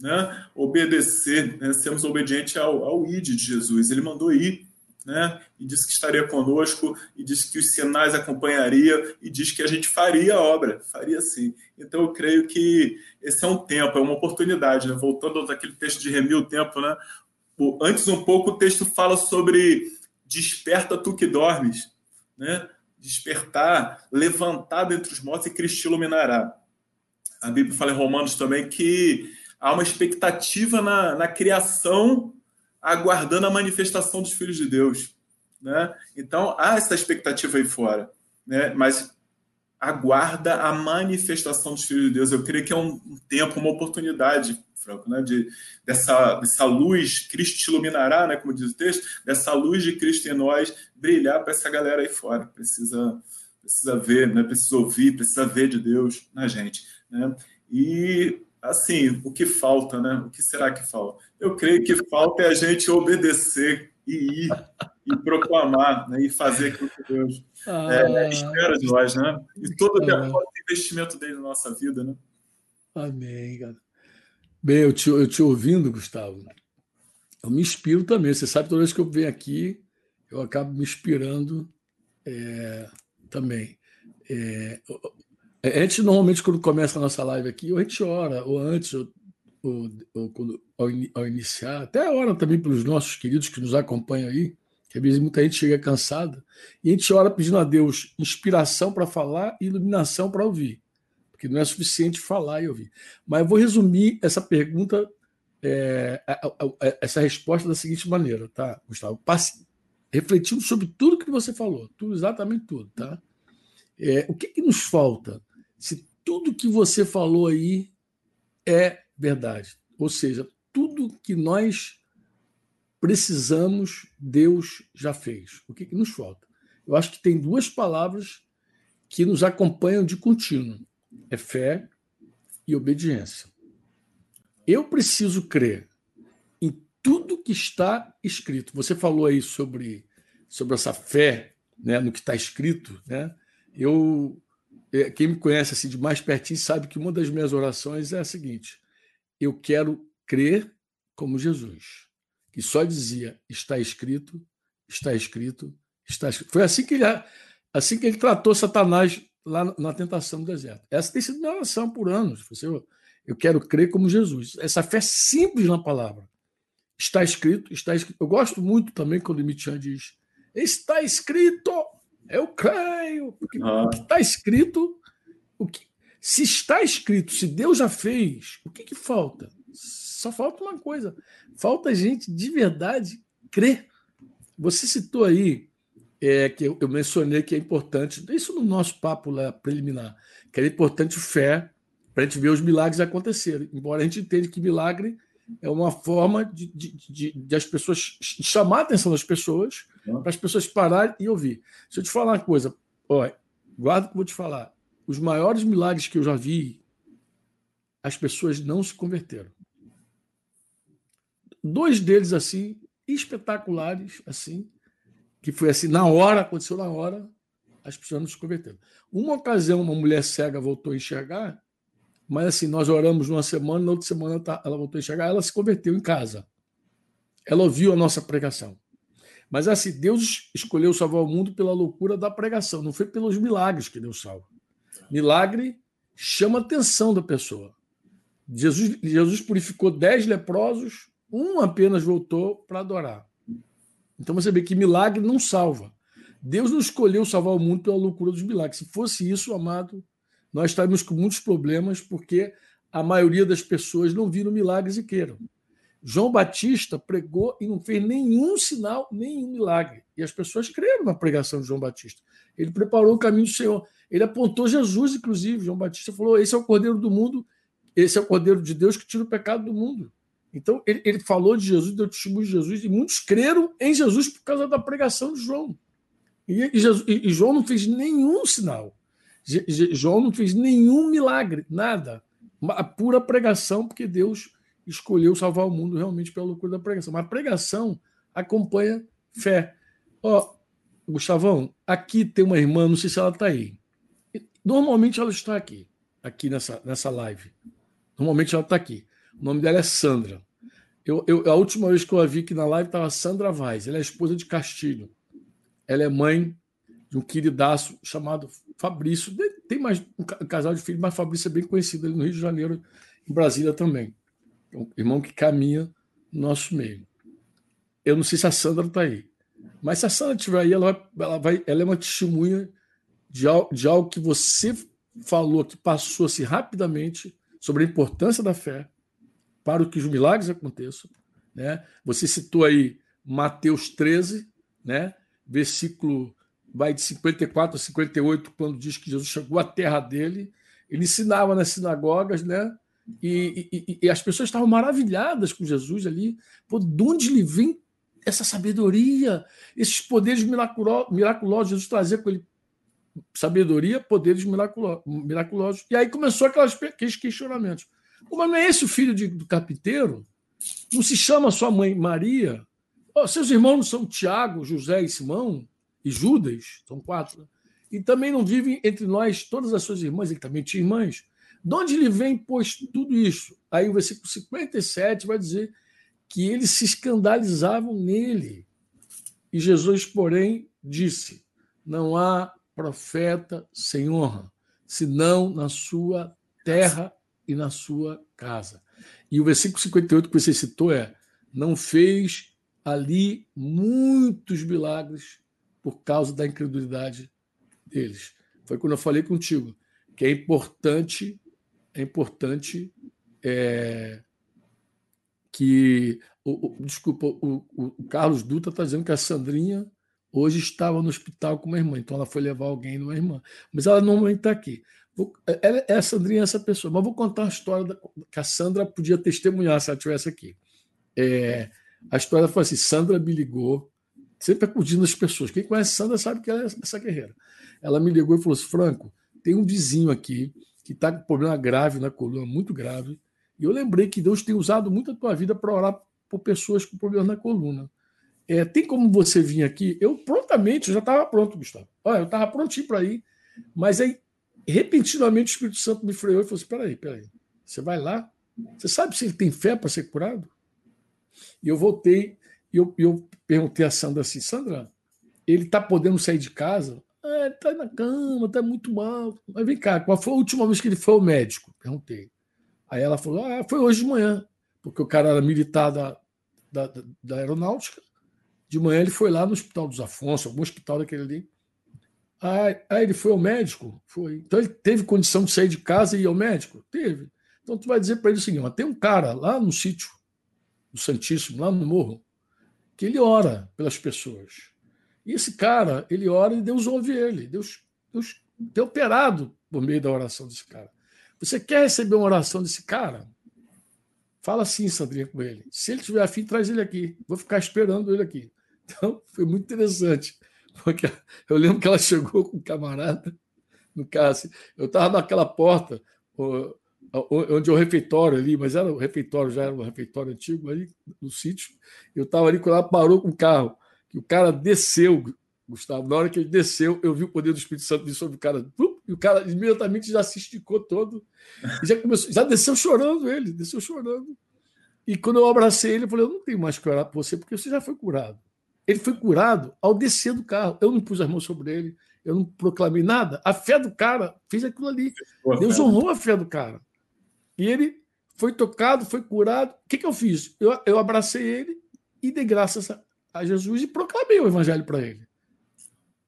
né? obedecer, né? sermos obedientes ao, ao id de Jesus. Ele mandou ir, né? e disse que estaria conosco, e disse que os sinais acompanharia, e disse que a gente faria a obra, faria sim. Então eu creio que esse é um tempo, é uma oportunidade. Né? Voltando àquele texto de remir o tempo, né? antes um pouco o texto fala sobre desperta tu que dormes, né? despertar, levantar dentre os mortos e Cristo iluminará a Bíblia fala em Romanos também que há uma expectativa na, na criação aguardando a manifestação dos filhos de Deus. Né? Então, há essa expectativa aí fora. Né? Mas aguarda a manifestação dos filhos de Deus. Eu creio que é um tempo, uma oportunidade, Franco, né? de, dessa, dessa luz, Cristo te iluminará, né? como diz o texto, dessa luz de Cristo em nós brilhar para essa galera aí fora. Precisa, precisa ver, né? precisa ouvir, precisa ver de Deus na gente. Né? E assim, o que falta, né? O que será que falta? Eu creio que falta é a gente obedecer e ir e proclamar, né? E fazer aquilo que Deus ah, é, espera de nós, né? E todo o ah, investimento dele na nossa vida, né? Amém, cara. Bem, eu te, eu te ouvindo, Gustavo, eu me inspiro também. Você sabe, toda vez que eu venho aqui, eu acabo me inspirando é, também. É, a gente, normalmente, quando começa a nossa live aqui, ou a gente ora, ou antes, ou, ou, ou quando, ao, ao, iniciar, até ora também pelos nossos queridos que nos acompanham aí, que às vezes muita gente chega cansada, e a gente ora pedindo a Deus inspiração para falar e iluminação para ouvir, porque não é suficiente falar e ouvir. Mas eu vou resumir essa pergunta, é, a, a, a, essa resposta da seguinte maneira, tá, Gustavo? Passe, refletindo sobre tudo que você falou, tudo, exatamente tudo, tá? É, o que, que nos falta? se tudo que você falou aí é verdade. Ou seja, tudo que nós precisamos, Deus já fez. O que, que nos falta? Eu acho que tem duas palavras que nos acompanham de contínuo: é fé e obediência. Eu preciso crer em tudo que está escrito. Você falou aí sobre, sobre essa fé né, no que está escrito. Né? Eu é, quem me conhece assim de mais pertinho sabe que uma das minhas orações é a seguinte: eu quero crer como Jesus, que só dizia está escrito, está escrito, está escrito. Foi assim que ele, assim que ele tratou Satanás lá na tentação do deserto. Essa tem sido minha oração por anos. Eu, eu quero crer como Jesus. Essa fé simples na palavra. Está escrito, está escrito. Eu gosto muito também quando o Michan diz: está escrito. Eu creio. Porque ah. o que está escrito, o que, se está escrito, se Deus já fez, o que, que falta? Só falta uma coisa: falta a gente de verdade crer. Você citou aí é, que eu, eu, mencionei que é importante, isso no nosso papo lá preliminar, que é importante fé para a gente ver os milagres acontecerem. Embora a gente entenda que milagre é uma forma de, de, de, de, as pessoas chamar a atenção das pessoas, para as pessoas pararem e ouvir. Deixa eu te falar uma coisa, ó, guarda o que eu vou te falar. Os maiores milagres que eu já vi, as pessoas não se converteram. Dois deles assim, espetaculares, assim, que foi assim, na hora, aconteceu na hora, as pessoas não se converteram. Uma ocasião, uma mulher cega voltou a enxergar, mas assim, nós oramos numa semana, na outra semana tá, ela voltou a enxergar, ela se converteu em casa. Ela ouviu a nossa pregação. Mas assim, Deus escolheu salvar o mundo pela loucura da pregação, não foi pelos milagres que Deus salva. Milagre chama a atenção da pessoa. Jesus, Jesus purificou dez leprosos, um apenas voltou para adorar. Então você vê que milagre não salva. Deus não escolheu salvar o mundo pela loucura dos milagres. Se fosse isso, amado, nós estaríamos com muitos problemas porque a maioria das pessoas não viram milagres e queiram. João Batista pregou e não fez nenhum sinal, nenhum milagre. E as pessoas creram na pregação de João Batista. Ele preparou o caminho do Senhor. Ele apontou Jesus, inclusive. João Batista falou: Esse é o Cordeiro do mundo, esse é o Cordeiro de Deus que tira o pecado do mundo. Então, ele, ele falou de Jesus, deu testemunho de Jesus, e muitos creram em Jesus por causa da pregação de João. E, e, Jesus, e João não fez nenhum sinal. João não fez nenhum milagre, nada. A pura pregação, porque Deus escolheu salvar o mundo realmente pela loucura da pregação. Mas a pregação acompanha fé. Ó, Gustavão, aqui tem uma irmã, não sei se ela está aí. Normalmente ela está aqui, aqui nessa, nessa live. Normalmente ela está aqui. O nome dela é Sandra. Eu, eu, a última vez que eu a vi aqui na live estava Sandra Vaz. Ela é esposa de Castilho. Ela é mãe de um queridaço chamado Fabrício. Tem mais um casal de filhos, mas Fabrício é bem conhecido ali no Rio de Janeiro, em Brasília também. Um irmão que caminha no nosso meio. Eu não sei se a Sandra está aí. Mas se a Sandra estiver aí, ela, ela, vai, ela é uma testemunha de, de algo que você falou, que passou-se rapidamente sobre a importância da fé para que os milagres aconteçam. Né? Você citou aí Mateus 13, né? versículo vai de 54 a 58, quando diz que Jesus chegou à terra dele, ele ensinava nas sinagogas, né? E, e, e as pessoas estavam maravilhadas com Jesus ali. Pô, de onde lhe vem essa sabedoria, esses poderes miraculosos? Jesus trazia com ele sabedoria, poderes miraculosos. E aí começou aquelas, aqueles questionamentos. Mas não é esse o filho de, do carpinteiro? Não se chama sua mãe Maria? Oh, seus irmãos não são Tiago, José e Simão? E Judas? São quatro. Né? E também não vivem entre nós todas as suas irmãs? Ele também tinha irmãs. De onde lhe vem, pois, tudo isso? Aí o versículo 57 vai dizer que eles se escandalizavam nele. E Jesus, porém, disse: Não há profeta sem honra, senão na sua terra e na sua casa. E o versículo 58 que você citou é: Não fez ali muitos milagres por causa da incredulidade deles. Foi quando eu falei contigo que é importante, é importante é, que o, o desculpa, o, o, Carlos Dutra está dizendo que a Sandrinha hoje estava no hospital com uma irmã, então ela foi levar alguém numa irmã, mas ela normalmente está aqui. Vou, ela, é a Sandrinha é essa pessoa, mas vou contar a história da, que a Sandra podia testemunhar se ela estivesse aqui. É, a história foi assim: Sandra me ligou, sempre acudindo as pessoas. Quem conhece Sandra sabe que ela é essa guerreira. Ela me ligou e falou assim: Franco, tem um vizinho aqui que está com problema grave na coluna, muito grave, e eu lembrei que Deus tem usado muito a tua vida para orar por pessoas com problemas na coluna. É, tem como você vir aqui? Eu prontamente, eu já estava pronto, Gustavo. Olha, eu estava prontinho para ir, mas aí, repentinamente, o Espírito Santo me freou e falou assim: peraí, peraí, você vai lá? Você sabe se ele tem fé para ser curado? E eu voltei e eu, eu perguntei a Sandra assim: Sandra, ele está podendo sair de casa? Ah, está na cama, está muito mal. Mas vem cá, qual foi a última vez que ele foi ao médico? Perguntei. Aí ela falou: ah, foi hoje de manhã, porque o cara era militar da, da, da aeronáutica. De manhã ele foi lá no Hospital dos Afonso, algum hospital daquele ali. Aí, aí ele foi ao médico? Foi. Então ele teve condição de sair de casa e ir ao médico? Teve. Então tu vai dizer para ele o seguinte: tem um cara lá no sítio, do Santíssimo, lá no morro, que ele ora pelas pessoas. E esse cara, ele ora e Deus ouve ele. Deus, Deus tem operado por meio da oração desse cara. Você quer receber uma oração desse cara? Fala assim, Sandrinha, com ele. Se ele tiver afim, traz ele aqui. Vou ficar esperando ele aqui. Então, foi muito interessante. Porque eu lembro que ela chegou com um camarada no carro. Assim, eu estava naquela porta onde é o refeitório ali, mas era o refeitório, já era um refeitório antigo ali no sítio. Eu estava ali quando ela parou com o carro, que o cara desceu, Gustavo. Na hora que ele desceu, eu vi o poder do Espírito Santo vir sobre o cara. E o cara imediatamente já se esticou todo. Já começou, já desceu chorando ele, desceu chorando. E quando eu abracei ele, eu falei: Eu não tenho mais que orar por você, porque você já foi curado. Ele foi curado ao descer do carro. Eu não pus as mãos sobre ele, eu não proclamei nada. A fé do cara fez aquilo ali. Deus honrou a fé do cara. E ele foi tocado, foi curado. O que, que eu fiz? Eu, eu abracei ele e dei graças a, Jesus e proclamei o evangelho para ele.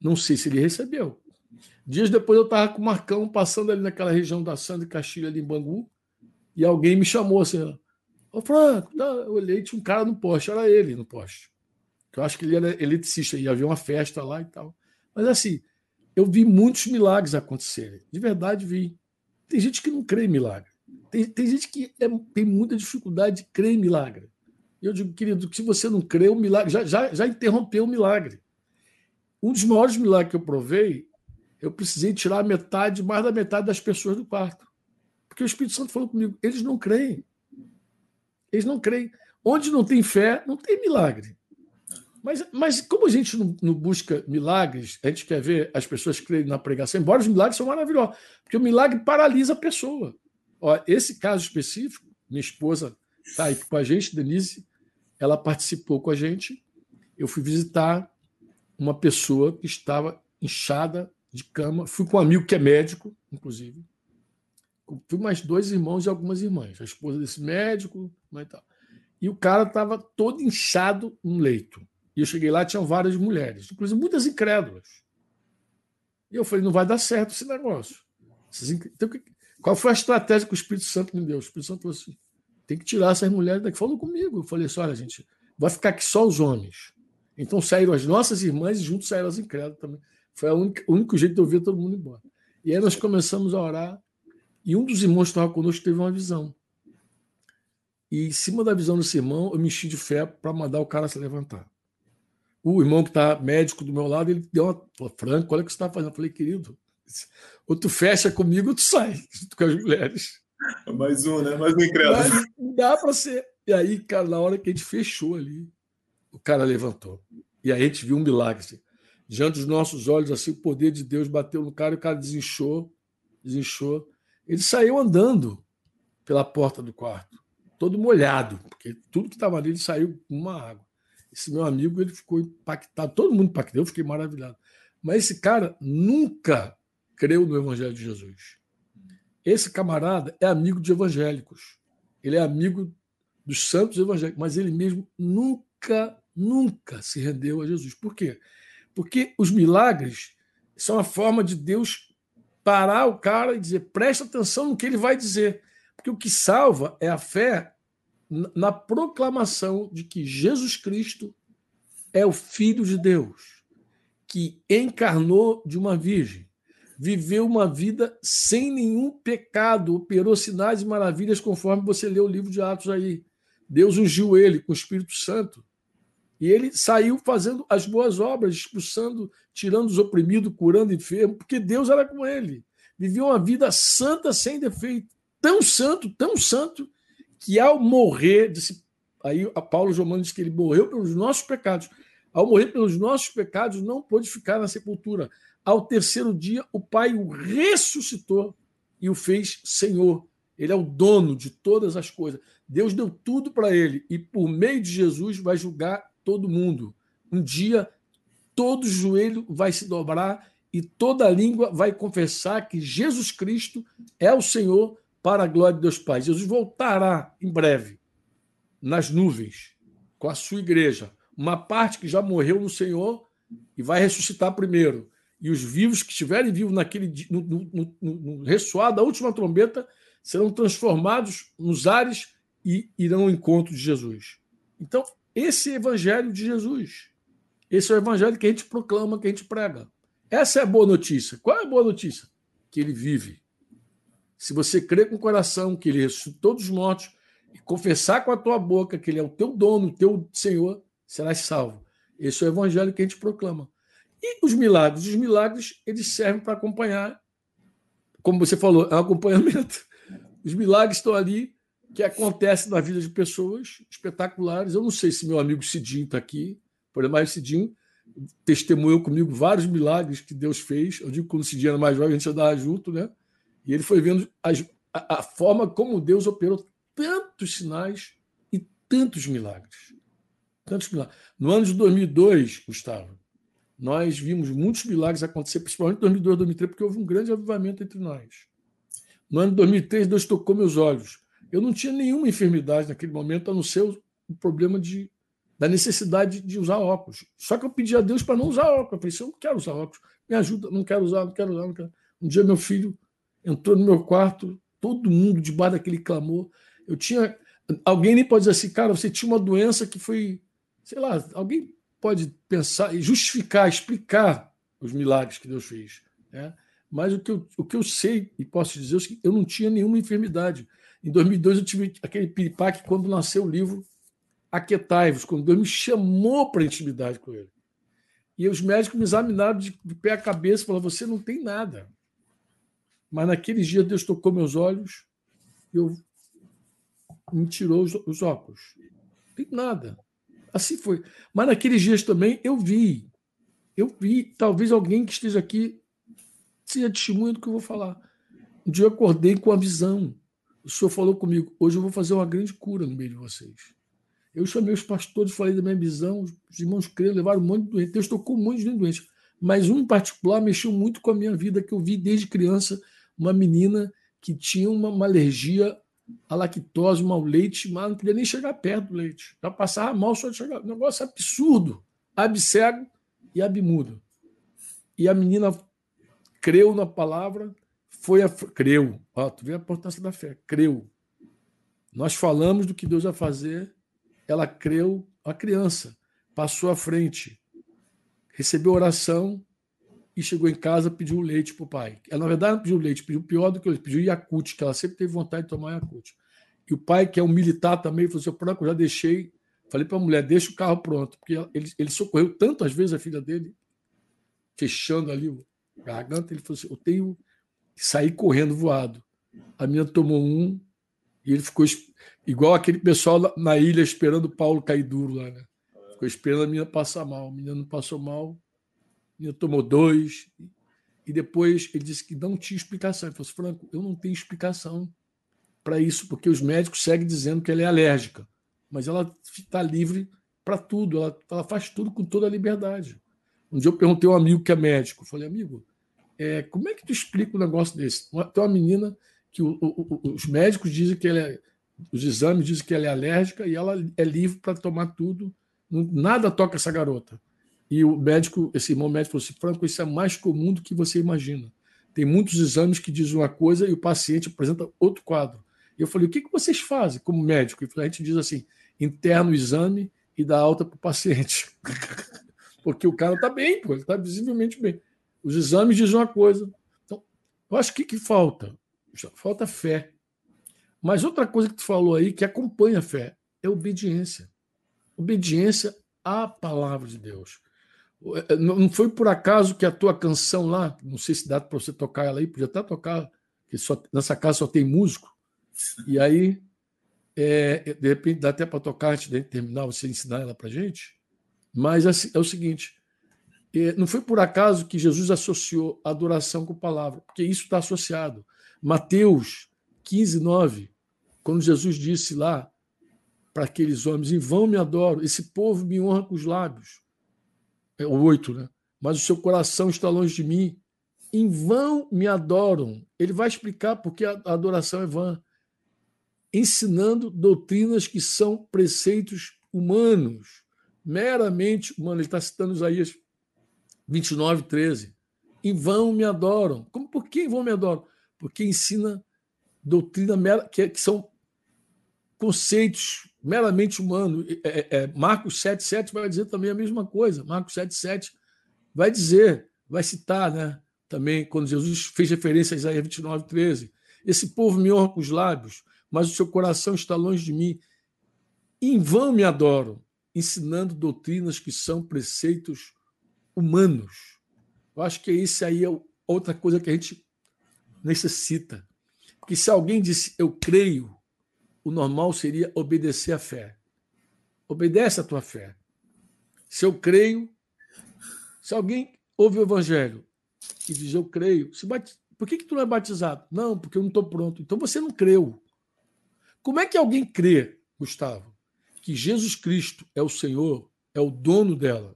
Não sei se ele recebeu. Dias depois eu estava com o Marcão passando ali naquela região da Sandra e Castilho, ali em Bangu, e alguém me chamou assim: Ô Franco, eu olhei, tinha um cara no poste, era ele no poste. Eu acho que ele era eletricista, ia haver uma festa lá e tal. Mas assim, eu vi muitos milagres acontecerem. De verdade, vi. Tem gente que não crê em milagre. Tem, tem gente que é, tem muita dificuldade de crer em milagre. Eu digo, querido, que se você não crê, o milagre já, já, já interrompeu o milagre. Um dos maiores milagres que eu provei, eu precisei tirar metade, mais da metade das pessoas do quarto. Porque o Espírito Santo falou comigo, eles não creem. Eles não creem. Onde não tem fé, não tem milagre. Mas, mas como a gente não, não, busca milagres, a gente quer ver as pessoas crerem na pregação, embora os milagres são maravilhosos, porque o milagre paralisa a pessoa. Ó, esse caso específico, minha esposa está aí com a gente, Denise, ela participou com a gente. Eu fui visitar uma pessoa que estava inchada de cama. Fui com um amigo que é médico, inclusive. Fui mais dois irmãos e algumas irmãs. A esposa desse médico e tal. E o cara estava todo inchado no leito. E eu cheguei lá, tinham várias mulheres, inclusive muitas incrédulas. E eu falei, não vai dar certo esse negócio. Então, qual foi a estratégia que o Espírito Santo me deu? O Espírito Santo falou assim: tem que tirar essas mulheres daqui. Falou comigo. Eu falei assim: olha, gente, vai ficar aqui só os homens. Então saíram as nossas irmãs e juntos saíram as incrédulas também. Foi o único jeito de eu ver todo mundo embora. E aí nós começamos a orar e um dos irmãos que estava conosco teve uma visão. E em cima da visão desse irmão, eu me enchi de fé para mandar o cara se levantar. O irmão que está médico do meu lado, ele deu uma. Falou, Franco, olha o que você está fazendo. Eu falei, querido, ou tu fecha comigo ou tu sai, junto com as mulheres. Mais um, né? Mais um incrédulo. Não dá para ser. E aí, cara, na hora que a gente fechou ali, o cara levantou. E aí a gente viu um milagre. Assim. Diante dos nossos olhos, assim, o poder de Deus bateu no cara e o cara desinchou, desinchou. Ele saiu andando pela porta do quarto, todo molhado, porque tudo que estava ali ele saiu com uma água. Esse meu amigo ele ficou impactado, todo mundo impactado, eu fiquei maravilhado. Mas esse cara nunca creu no Evangelho de Jesus. Esse camarada é amigo de evangélicos. Ele é amigo dos santos evangélicos, mas ele mesmo nunca, nunca se rendeu a Jesus. Por quê? Porque os milagres são a forma de Deus parar o cara e dizer: presta atenção no que ele vai dizer. Porque o que salva é a fé na proclamação de que Jesus Cristo é o Filho de Deus, que encarnou de uma virgem, viveu uma vida sem nenhum pecado, operou sinais e maravilhas, conforme você lê o livro de Atos aí. Deus ungiu ele com o Espírito Santo. E ele saiu fazendo as boas obras, expulsando, tirando os oprimidos, curando enfermos, porque Deus era com ele. Vivia uma vida santa sem defeito. Tão santo, tão santo, que ao morrer, disse, aí a Paulo Romano diz que ele morreu pelos nossos pecados. Ao morrer pelos nossos pecados, não pôde ficar na sepultura. Ao terceiro dia, o Pai o ressuscitou e o fez Senhor. Ele é o dono de todas as coisas. Deus deu tudo para ele e, por meio de Jesus, vai julgar todo mundo. Um dia, todo joelho vai se dobrar e toda língua vai confessar que Jesus Cristo é o Senhor para a glória de Deus Pai. Jesus voltará em breve nas nuvens com a sua igreja. Uma parte que já morreu no Senhor e vai ressuscitar primeiro e os vivos que estiverem vivos naquele no, no, no, no ressoar da última trombeta serão transformados nos ares e irão ao encontro de Jesus. Então, esse é o evangelho de Jesus. Esse é o evangelho que a gente proclama, que a gente prega. Essa é a boa notícia. Qual é a boa notícia? Que ele vive. Se você crer com o coração que ele ressuscitou dos mortos e confessar com a tua boca que ele é o teu dono, o teu Senhor, serás salvo. Esse é o evangelho que a gente proclama. E os milagres? Os milagres, eles servem para acompanhar, como você falou, é um acompanhamento. Os milagres estão ali, que acontecem na vida de pessoas espetaculares. Eu não sei se meu amigo Cidinho está aqui, por o Cidinho testemunhou comigo vários milagres que Deus fez. Eu digo que quando Cidinho era mais jovem, a gente andava junto, né? E ele foi vendo as, a, a forma como Deus operou tantos sinais e tantos milagres. Tantos milagres. No ano de 2002, Gustavo, nós vimos muitos milagres acontecer, principalmente em 2002, 2003, porque houve um grande avivamento entre nós. No ano de 2003, Deus tocou meus olhos. Eu não tinha nenhuma enfermidade naquele momento, a não ser o problema de, da necessidade de usar óculos. Só que eu pedi a Deus para não usar óculos. Eu falei, eu não quero usar óculos, me ajuda, não quero usar, não quero usar. Não quero. Um dia meu filho entrou no meu quarto, todo mundo debaixo daquele clamor. Eu tinha. Alguém nem pode dizer assim, cara, você tinha uma doença que foi. Sei lá, alguém pode pensar e justificar, explicar os milagres que Deus fez. Né? Mas o que, eu, o que eu sei e posso dizer é que eu não tinha nenhuma enfermidade. Em 2002 eu tive aquele piripaque quando nasceu o livro Aquetai-vos, quando Deus me chamou para intimidade com ele. E os médicos me examinaram de, de pé a cabeça e falaram: você não tem nada. Mas naqueles dias Deus tocou meus olhos e eu me tirou os, os óculos. Não tem nada. Assim foi. Mas naqueles dias também eu vi. Eu vi, talvez alguém que esteja aqui seja testemunha do que eu vou falar. Um dia eu acordei com a visão. O senhor falou comigo: hoje eu vou fazer uma grande cura no meio de vocês. Eu chamei os pastores, falei da minha visão, os irmãos creram, levaram um monte de doentes. Deus tocou um monte de. Mas um em particular mexeu muito com a minha vida, que eu vi desde criança uma menina que tinha uma, uma alergia a lactose, ao leite, mas não podia nem chegar perto do leite. Já passava mal só de chegar. Um negócio absurdo. Abcego e abmudo. E a menina creu na palavra, foi a. Creu. Ó, tu vê a importância da fé. Creu. Nós falamos do que Deus vai fazer, ela creu, a criança. passou à frente, recebeu oração e chegou em casa, pediu leite para o pai. Ela, na verdade, não pediu leite, pediu pior do que leite, pediu Yakut, que ela sempre teve vontade de tomar Yakut. E o pai, que é um militar também, falou assim: Franco, já deixei. Falei para a mulher: deixa o carro pronto, porque ele, ele socorreu tanto às vezes a filha dele, fechando ali o garganta. Ele falou assim: eu tenho que sair correndo voado. A minha tomou um e ele ficou igual aquele pessoal na ilha esperando o Paulo cair duro lá, né? Ficou esperando a menina passar mal. A menina não passou mal, menina tomou dois. E depois ele disse que não tinha explicação. Ele falou assim, Franco, eu não tenho explicação para isso, porque os médicos seguem dizendo que ela é alérgica. Mas ela está livre para tudo, ela, ela, faz tudo com toda a liberdade. Um dia eu perguntei a um amigo que é médico, falei, amigo, é, como é que tu explica um negócio desse? Tem uma menina que o, o, os médicos dizem que ela é, os exames dizem que ela é alérgica e ela é livre para tomar tudo, nada toca essa garota. E o médico, esse irmão médico falou assim: Franco, isso é mais comum do que você imagina. Tem muitos exames que dizem uma coisa e o paciente apresenta outro quadro. E eu falei: o que, que vocês fazem como médico? E a gente diz assim: interna o exame e dá alta para o paciente. Porque o cara está bem, pô, ele está visivelmente bem. Os exames dizem uma coisa. Então, eu acho que que falta? Falta fé. Mas outra coisa que tu falou aí que acompanha a fé é obediência. Obediência à palavra de Deus. É, não foi por acaso que a tua canção lá, não sei se dá para você tocar ela aí, podia até tocar, que só, nessa casa só tem músico. E aí, é, de repente, dá até para tocar antes de terminar, você ensinar ela para gente. Mas assim, é o seguinte: é, não foi por acaso que Jesus associou adoração com palavra, porque isso está associado. Mateus 15, 9, quando Jesus disse lá para aqueles homens: Em vão me adoro, esse povo me honra com os lábios. É o 8, né? Mas o seu coração está longe de mim. Em vão me adoram. Ele vai explicar porque a adoração é vã. Ensinando doutrinas que são preceitos humanos, meramente humanos. Ele está citando Isaías 29, 13. Em vão me adoram. Como por que em vão me adoram? Porque ensina doutrina que, que são conceitos meramente humanos. É, é, é Marcos 7, 7 vai dizer também a mesma coisa. Marcos 7, 7 vai dizer, vai citar, né? Também, quando Jesus fez referência a Isaías 29, 13. Esse povo me honra com os lábios, mas o seu coração está longe de mim. Em vão me adoram, ensinando doutrinas que são preceitos humanos. Eu acho que isso aí é outra coisa que a gente necessita. Porque se alguém disse eu creio, o normal seria obedecer à fé. Obedece à tua fé. Se eu creio, se alguém ouve o evangelho e diz eu creio, se bate... por que, que tu não é batizado? Não, porque eu não estou pronto. Então você não creu. Como é que alguém crê, Gustavo, que Jesus Cristo é o Senhor, é o dono dela?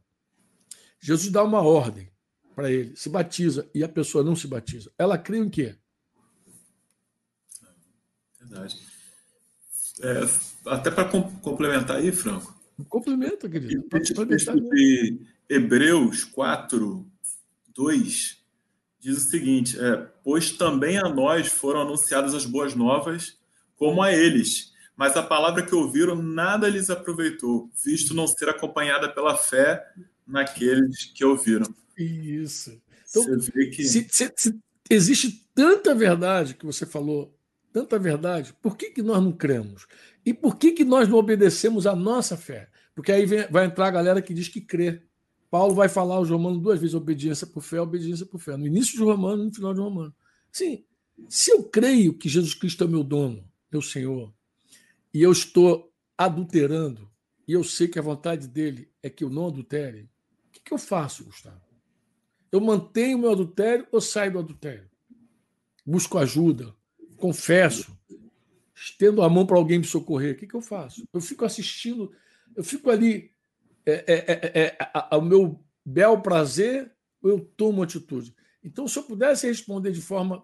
Jesus dá uma ordem para ele, se batiza e a pessoa não se batiza. Ela crê em quê? Verdade. É, até para complementar aí, Franco. Complementa, querido. De Hebreus 4, 2 diz o seguinte: é, Pois também a nós foram anunciadas as boas novas, como a eles. Mas a palavra que ouviram nada lhes aproveitou, visto não ser acompanhada pela fé naqueles que ouviram. Isso. Então, você vê que... se, se, se existe tanta verdade que você falou tanta verdade, por que, que nós não cremos? E por que, que nós não obedecemos à nossa fé? Porque aí vem, vai entrar a galera que diz que crê. Paulo vai falar aos romanos duas vezes: obediência por fé, obediência por fé. No início de Romano e no final de Romano. Sim, se eu creio que Jesus Cristo é meu dono, meu Senhor, e eu estou adulterando, e eu sei que a vontade dele é que eu não adultere, o que, que eu faço, Gustavo? Eu mantenho o meu adultério ou saio do adultério? Busco ajuda, confesso, estendo a mão para alguém me socorrer, o que, que eu faço? Eu fico assistindo, eu fico ali é, é, é, é, ao meu bel prazer ou eu tomo atitude? Então, se eu pudesse responder de forma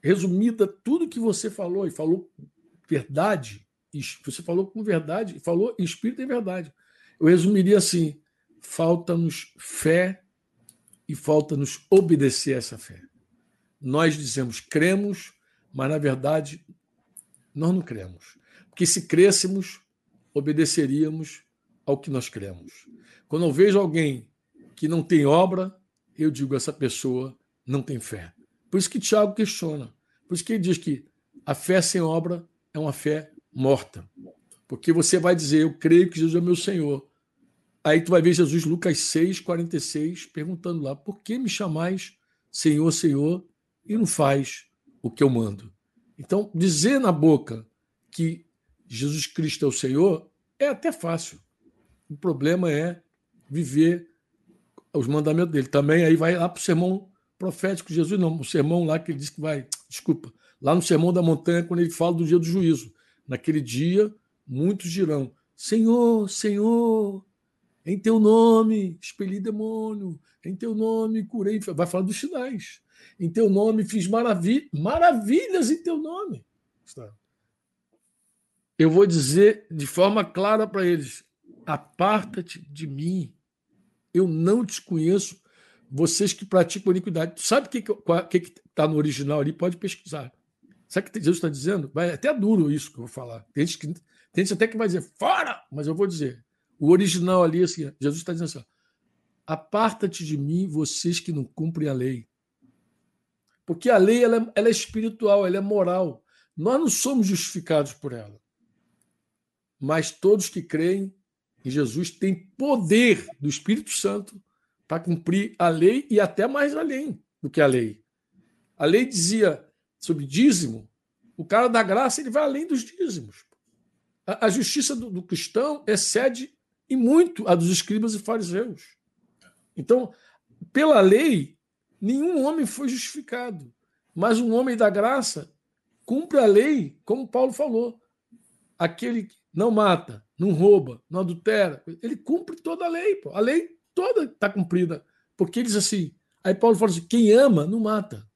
resumida tudo que você falou, e falou verdade, você falou com verdade, falou espírito e verdade. Eu resumiria assim: falta-nos fé e falta-nos obedecer a essa fé. Nós dizemos cremos, mas na verdade nós não cremos. Porque se crêssemos, obedeceríamos ao que nós cremos. Quando eu vejo alguém que não tem obra, eu digo essa pessoa não tem fé. Por isso que Tiago questiona. Por isso que ele diz que a fé sem obra é uma fé morta. Porque você vai dizer, eu creio que Jesus é meu Senhor. Aí tu vai ver Jesus, Lucas 6, 46, perguntando lá, por que me chamais Senhor, Senhor, e não faz o que eu mando? Então, dizer na boca que Jesus Cristo é o Senhor é até fácil. O problema é viver os mandamentos dele. Também aí vai lá para o sermão profético de Jesus, não, o sermão lá que ele diz que vai, desculpa, lá no sermão da montanha, quando ele fala do dia do juízo. Naquele dia, muitos dirão: Senhor, Senhor, em teu nome expeli demônio, em teu nome curei. Vai falar dos sinais. Em teu nome fiz maravilha, maravilhas em teu nome. Eu vou dizer de forma clara para eles: aparta-te de mim. Eu não te conheço, vocês que praticam iniquidade. sabe o que está tá no original ali? Pode pesquisar. Sabe o que Jesus está dizendo? Vai é até duro isso que eu vou falar. Tem gente, que, tem gente até que vai dizer, fora! Mas eu vou dizer. O original ali, assim, Jesus está dizendo assim: aparta-te de mim, vocês que não cumprem a lei. Porque a lei ela é, ela é espiritual, ela é moral. Nós não somos justificados por ela. Mas todos que creem em Jesus têm poder do Espírito Santo para cumprir a lei e até mais além do que a lei. A lei dizia sobre dízimo, o cara da graça ele vai além dos dízimos. A, a justiça do, do cristão excede e muito a dos escribas e fariseus. Então, pela lei, nenhum homem foi justificado, mas um homem da graça cumpre a lei, como Paulo falou. Aquele que não mata, não rouba, não adultera, ele cumpre toda a lei. Pô. A lei toda está cumprida. Porque ele diz assim, aí Paulo fala assim, quem ama não mata,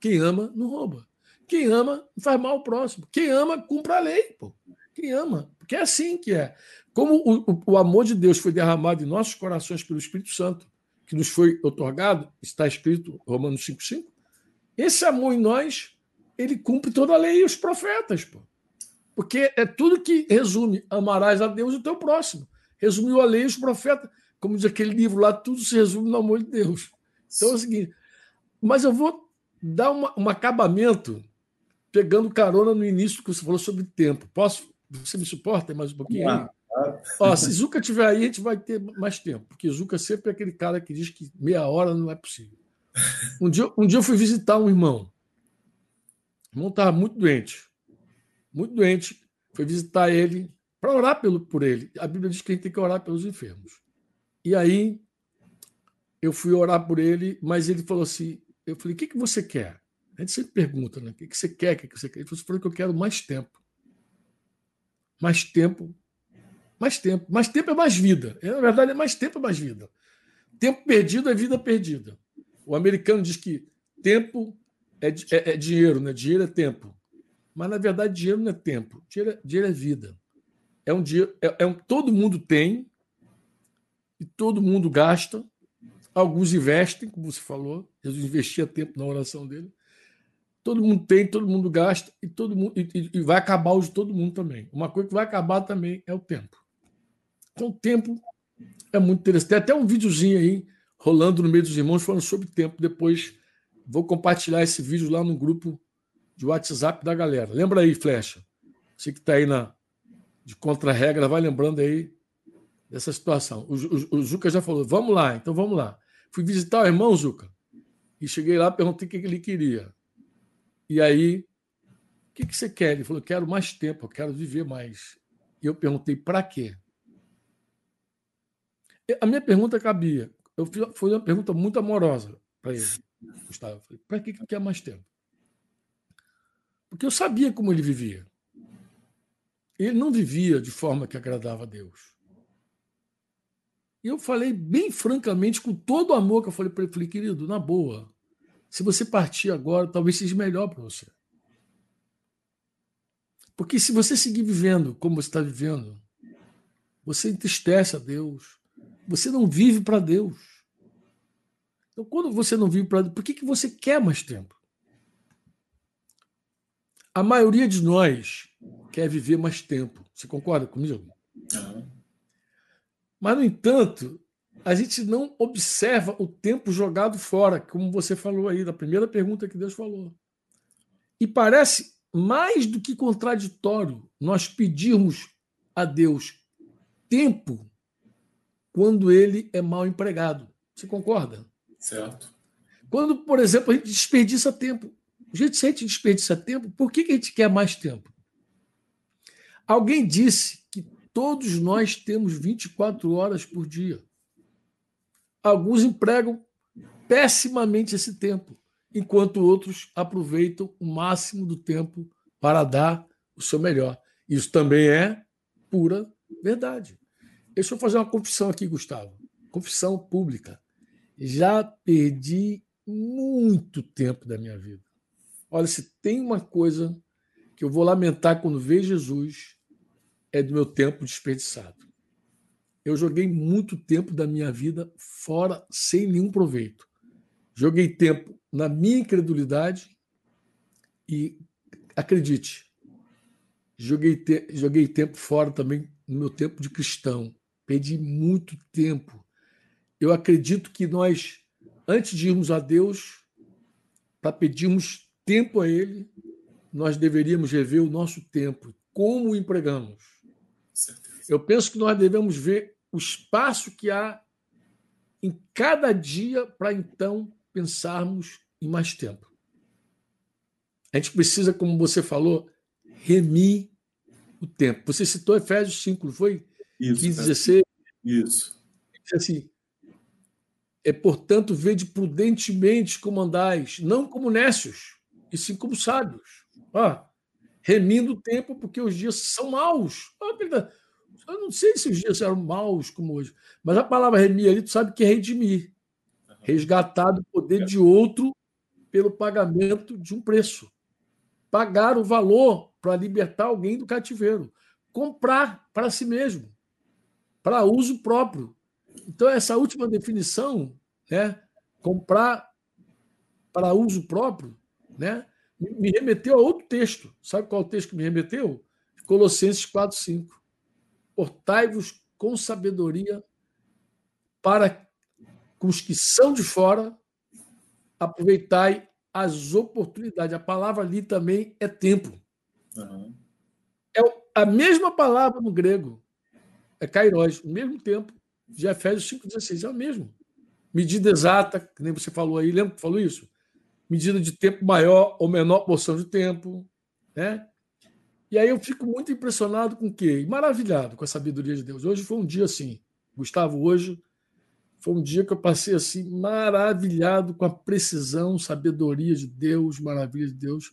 quem ama não rouba. Quem ama não faz mal ao próximo. Quem ama cumpre a lei. Pô. Quem ama, porque é assim que é. Como o, o, o amor de Deus foi derramado em nossos corações pelo Espírito Santo, que nos foi otorgado, está escrito Romanos 5,5, esse amor em nós, ele cumpre toda a lei e os profetas. Pô. Porque é tudo que resume: amarás a Deus e o teu próximo. Resumiu a lei e os profetas. Como diz aquele livro lá, tudo se resume no amor de Deus. Então é o seguinte. Mas eu vou dar uma, um acabamento pegando carona no início que você falou sobre tempo. Posso? Você me suporta mais um pouquinho? Ah, Ó, se Zuca tiver aí, a gente vai ter mais tempo, porque Zuca sempre é aquele cara que diz que meia hora não é possível. Um dia, um dia eu fui visitar um irmão. O irmão estava muito doente muito doente, foi visitar ele para orar pelo, por ele. A Bíblia diz que a gente tem que orar pelos enfermos. E aí eu fui orar por ele, mas ele falou assim: eu falei, o que, que você quer? A gente sempre pergunta, né? O que, que você quer? O que, que você quer? Ele falou que eu quero mais tempo. Mais tempo. Mais tempo. Mais tempo é mais vida. É, na verdade, é mais tempo é mais vida. Tempo perdido é vida perdida. O americano diz que tempo é, é, é dinheiro, né? Dinheiro é tempo. Mas, na verdade, dinheiro não é tempo, dinheiro é, dinheiro é vida. É um dinheiro, é, é um, todo mundo tem e todo mundo gasta. Alguns investem, como você falou, Jesus investia tempo na oração dele. Todo mundo tem, todo mundo gasta e todo mundo e, e vai acabar o de todo mundo também. Uma coisa que vai acabar também é o tempo. Então, o tempo é muito interessante. Tem até um videozinho aí rolando no meio dos irmãos falando sobre tempo. Depois vou compartilhar esse vídeo lá no grupo de WhatsApp da galera. Lembra aí, Flecha. Você que está aí na, de contra-regra, vai lembrando aí dessa situação. O, o, o, Zuca já falou, vamos lá, então vamos lá. Fui visitar o irmão Zuca e cheguei lá, perguntei o que ele queria. E aí, o que, que você quer? Ele falou, quero mais tempo, eu quero viver mais. E eu perguntei, para quê? A minha pergunta cabia. Eu fiz, foi uma pergunta muito amorosa para ele, Gustavo. Para que, que quer mais tempo? Porque eu sabia como ele vivia. Ele não vivia de forma que agradava a Deus. E eu falei bem francamente, com todo o amor que eu falei para ele, falei, querido, na boa, se você partir agora, talvez seja melhor para você. Porque se você seguir vivendo como você está vivendo, você entristece a Deus. Você não vive para Deus. Então, quando você não vive para Deus, por que, que você quer mais tempo? A maioria de nós quer viver mais tempo. Você concorda comigo? Mas, no entanto, a gente não observa o tempo jogado fora, como você falou aí, da primeira pergunta que Deus falou. E parece mais do que contraditório nós pedirmos a Deus tempo quando ele é mal empregado. Você concorda? Certo. Quando, por exemplo, a gente desperdiça tempo. Gente, se a gente desperdiça tempo, por que a gente quer mais tempo? Alguém disse que todos nós temos 24 horas por dia. Alguns empregam pessimamente esse tempo, enquanto outros aproveitam o máximo do tempo para dar o seu melhor. Isso também é pura verdade. Deixa eu fazer uma confissão aqui, Gustavo. Confissão pública. Já perdi muito tempo da minha vida. Olha, se tem uma coisa que eu vou lamentar quando vejo Jesus, é do meu tempo desperdiçado. Eu joguei muito tempo da minha vida fora sem nenhum proveito. Joguei tempo na minha incredulidade e, acredite, joguei, te joguei tempo fora também no meu tempo de cristão. Perdi muito tempo. Eu acredito que nós, antes de irmos a Deus, para pedirmos tempo a Ele, nós deveríamos rever o nosso tempo, como o empregamos. Eu penso que nós devemos ver o espaço que há em cada dia para então pensarmos em mais tempo. A gente precisa, como você falou, remir o tempo. Você citou Efésios 5, não foi? Isso. 15, 16. Isso. Assim, é, portanto, vede prudentemente como andais, não como nécios, e sim como sábios. Ah, remindo o tempo, porque os dias são maus. Eu não sei se os dias eram maus como hoje, mas a palavra remir ali, tu sabe que é redimir. Resgatar do poder de outro pelo pagamento de um preço. Pagar o valor para libertar alguém do cativeiro. Comprar para si mesmo, para uso próprio. Então, essa última definição, né, comprar para uso próprio, né, me remeteu a outro texto. Sabe qual o texto que me remeteu? Colossenses 4, 5. Portai-vos com sabedoria para com os que são de fora, aproveitai as oportunidades. A palavra ali também é tempo. Uhum. É a mesma palavra no grego. É kairos, o mesmo tempo de Efésios 5,16. É o mesmo. Medida exata, que nem você falou aí, lembra que falou isso? medida de tempo maior ou menor porção de tempo, né? E aí eu fico muito impressionado com o quê? Maravilhado com a sabedoria de Deus. Hoje foi um dia assim, Gustavo, hoje foi um dia que eu passei assim maravilhado com a precisão, sabedoria de Deus, maravilha de Deus.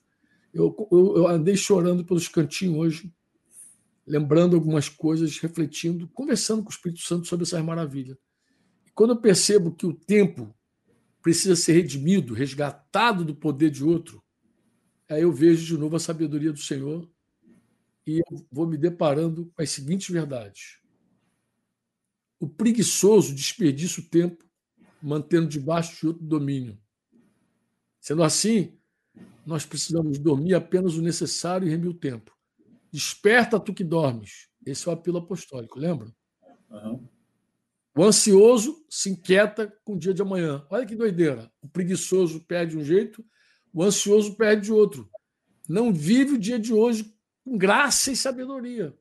Eu, eu, eu andei chorando pelos cantinhos hoje, lembrando algumas coisas, refletindo, conversando com o Espírito Santo sobre essas maravilhas. E quando eu percebo que o tempo precisa ser redimido, resgatado do poder de outro, aí eu vejo de novo a sabedoria do Senhor e eu vou me deparando com as seguintes verdades. O preguiçoso desperdiça o tempo mantendo debaixo de outro domínio. Sendo assim, nós precisamos dormir apenas o necessário e remir o tempo. Desperta tu que dormes. Esse é o apelo apostólico, lembra? Uhum. O ansioso se inquieta com o dia de amanhã. Olha que doideira. O preguiçoso perde um jeito, o ansioso perde outro. Não vive o dia de hoje com graça e sabedoria.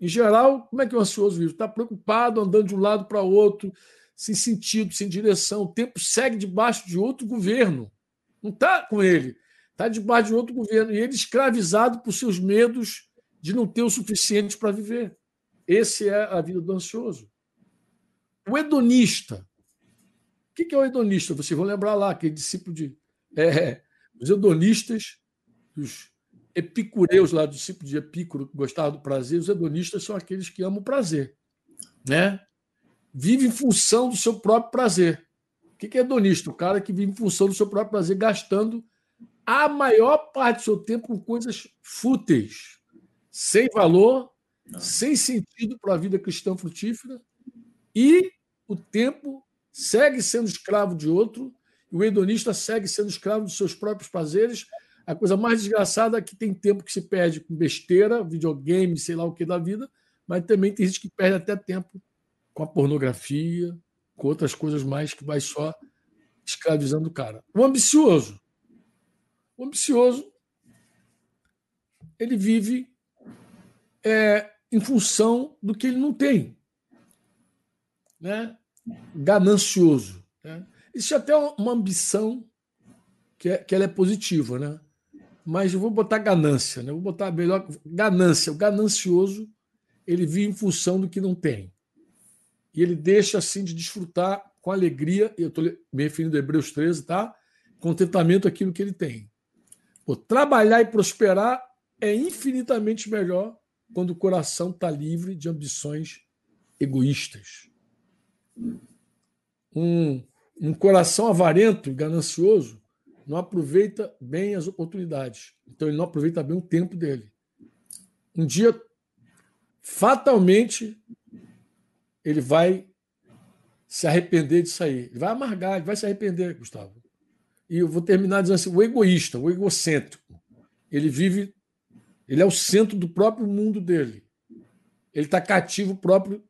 Em geral, como é que o ansioso vive? Está preocupado, andando de um lado para outro, sem sentido, sem direção. O tempo segue debaixo de outro governo. Não está com ele. Está debaixo de outro governo. E ele escravizado por seus medos de não ter o suficiente para viver. Esse é a vida do ansioso. O hedonista. O que é o hedonista? Vocês vão lembrar lá, aquele discípulo de. É, os hedonistas, os epicureus lá, discípulo de Epicuro, que gostavam do prazer, os hedonistas são aqueles que amam o prazer. Né? Vive em função do seu próprio prazer. O que é hedonista? O cara que vive em função do seu próprio prazer, gastando a maior parte do seu tempo com coisas fúteis, sem valor, Não. sem sentido para a vida cristã frutífera e o tempo segue sendo escravo de outro, e o hedonista segue sendo escravo dos seus próprios prazeres. A coisa mais desgraçada é que tem tempo que se perde com besteira, videogame, sei lá o que da vida, mas também tem gente que perde até tempo com a pornografia, com outras coisas mais que vai só escravizando o cara. O ambicioso. O ambicioso, ele vive é, em função do que ele não tem. Né? Ganancioso. Né? Existe até uma ambição que, é, que ela é positiva, né? mas eu vou botar ganância, né? vou botar melhor ganância. O ganancioso ele vive em função do que não tem. E ele deixa assim de desfrutar com alegria, eu estou me referindo a Hebreus 13, tá? Contentamento aquilo que ele tem. Pô, trabalhar e prosperar é infinitamente melhor quando o coração está livre de ambições egoístas. Um, um coração avarento e ganancioso não aproveita bem as oportunidades. Então ele não aproveita bem o tempo dele. Um dia, fatalmente, ele vai se arrepender disso aí. Ele vai amargar, ele vai se arrepender, Gustavo. E eu vou terminar dizendo assim: o egoísta, o egocêntrico, ele vive, ele é o centro do próprio mundo dele. Ele está cativo o próprio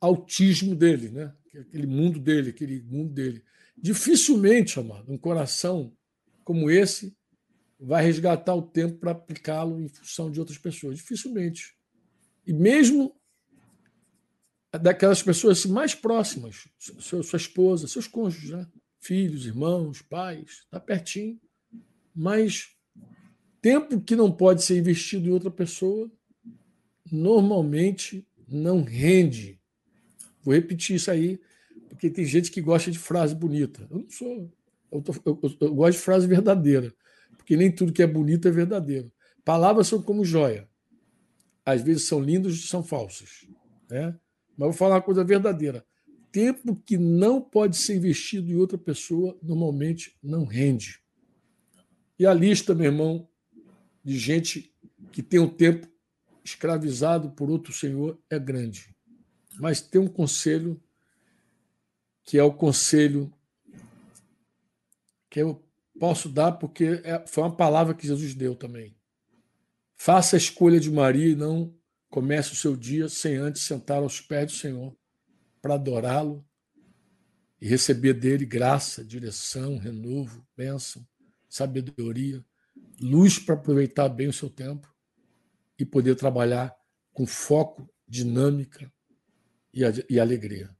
autismo dele, né? aquele mundo dele, aquele mundo dele. Dificilmente, amado, um coração como esse vai resgatar o tempo para aplicá-lo em função de outras pessoas. Dificilmente. E mesmo daquelas pessoas assim, mais próximas, sua, esposa, seus cônjuges, né? filhos, irmãos, pais, está pertinho. Mas tempo que não pode ser investido em outra pessoa, normalmente não rende. Vou repetir isso aí porque tem gente que gosta de frase bonita. Eu não sou. Eu, tô, eu, eu, gosto de frase verdadeira, porque nem tudo que é bonito é verdadeiro. Palavras são como joia. Às vezes são lindas e são falsas. Né? Mas vou falar uma coisa verdadeira. Tempo que não pode ser investido em outra pessoa, normalmente não rende. E a lista, meu irmão, de gente que tem o tempo escravizado por outro senhor é grande. Mas tem um conselho que é o conselho que eu posso dar, porque é, foi uma palavra que Jesus deu também. Faça a escolha de Maria e não comece o seu dia sem antes sentar aos pés do Senhor para adorá-lo e receber dele graça, direção, renovo, bênção, sabedoria, luz para aproveitar bem o seu tempo e poder trabalhar com foco, dinâmica e, e alegria.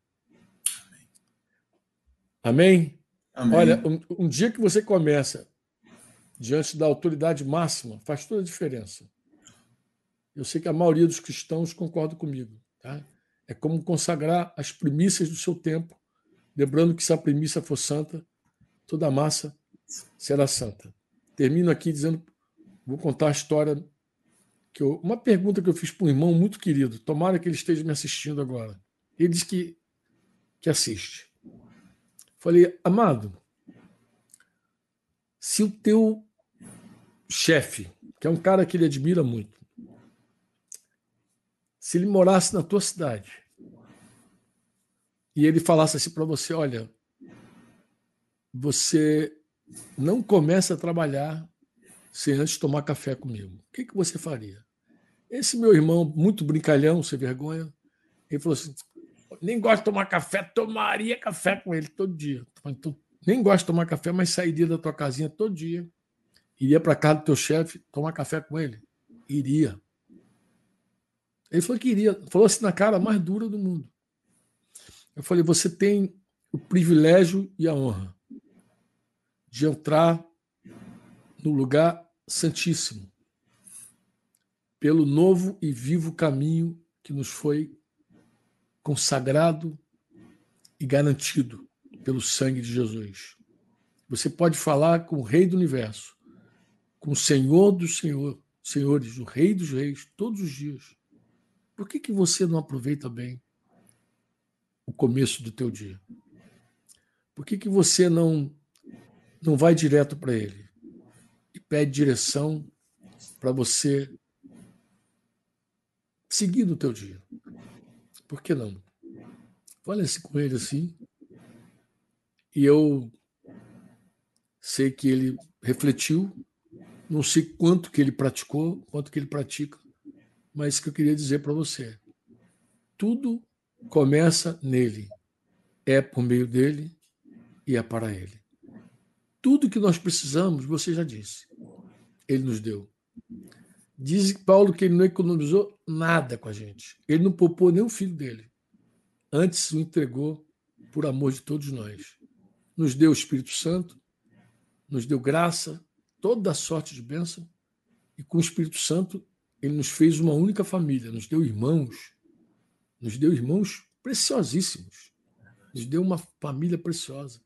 Amém? Amém. Olha, um, um, dia que você começa diante da autoridade máxima, faz toda a diferença. Eu sei que a maioria dos cristãos concorda comigo. Tá? É como consagrar as primícias do seu tempo, lembrando que se a primícia for santa, toda a massa será santa. Termino aqui dizendo, vou contar a história que eu, uma pergunta que eu fiz para um irmão muito querido. Tomara que ele esteja me assistindo agora. Ele diz que que assiste. Falei, amado, se o teu chefe, que é um cara que ele admira muito, se ele morasse na tua cidade e ele falasse assim para você, olha, você não começa a trabalhar sem antes tomar café comigo. O que, que você faria? Esse meu irmão, muito brincalhão, sem vergonha, ele falou assim: nem gosto de tomar café, tomaria café com ele todo dia. Então, nem gosto de tomar café, mas sairia da tua casinha todo dia. Iria para casa do teu chefe tomar café com ele? Iria. Ele falou que iria. Falou assim na cara mais dura do mundo. Eu falei: você tem o privilégio e a honra de entrar no lugar santíssimo, pelo novo e vivo caminho que nos foi consagrado e garantido pelo sangue de Jesus. Você pode falar com o Rei do Universo, com o Senhor dos Senhor, Senhores, o Rei dos Reis, todos os dias. Por que, que você não aproveita bem o começo do teu dia? Por que, que você não, não vai direto para Ele e pede direção para você seguir no teu dia? Por que não? Fale-se com ele assim. E eu sei que ele refletiu, não sei quanto que ele praticou, quanto que ele pratica, mas que eu queria dizer para você. Tudo começa nele, é por meio dele e é para ele. Tudo que nós precisamos, você já disse, ele nos deu. Diz Paulo que ele não economizou nada com a gente. Ele não poupou nem o filho dele. Antes o entregou por amor de todos nós. Nos deu o Espírito Santo, nos deu graça, toda sorte de bênção, e com o Espírito Santo ele nos fez uma única família, nos deu irmãos, nos deu irmãos preciosíssimos, nos deu uma família preciosa,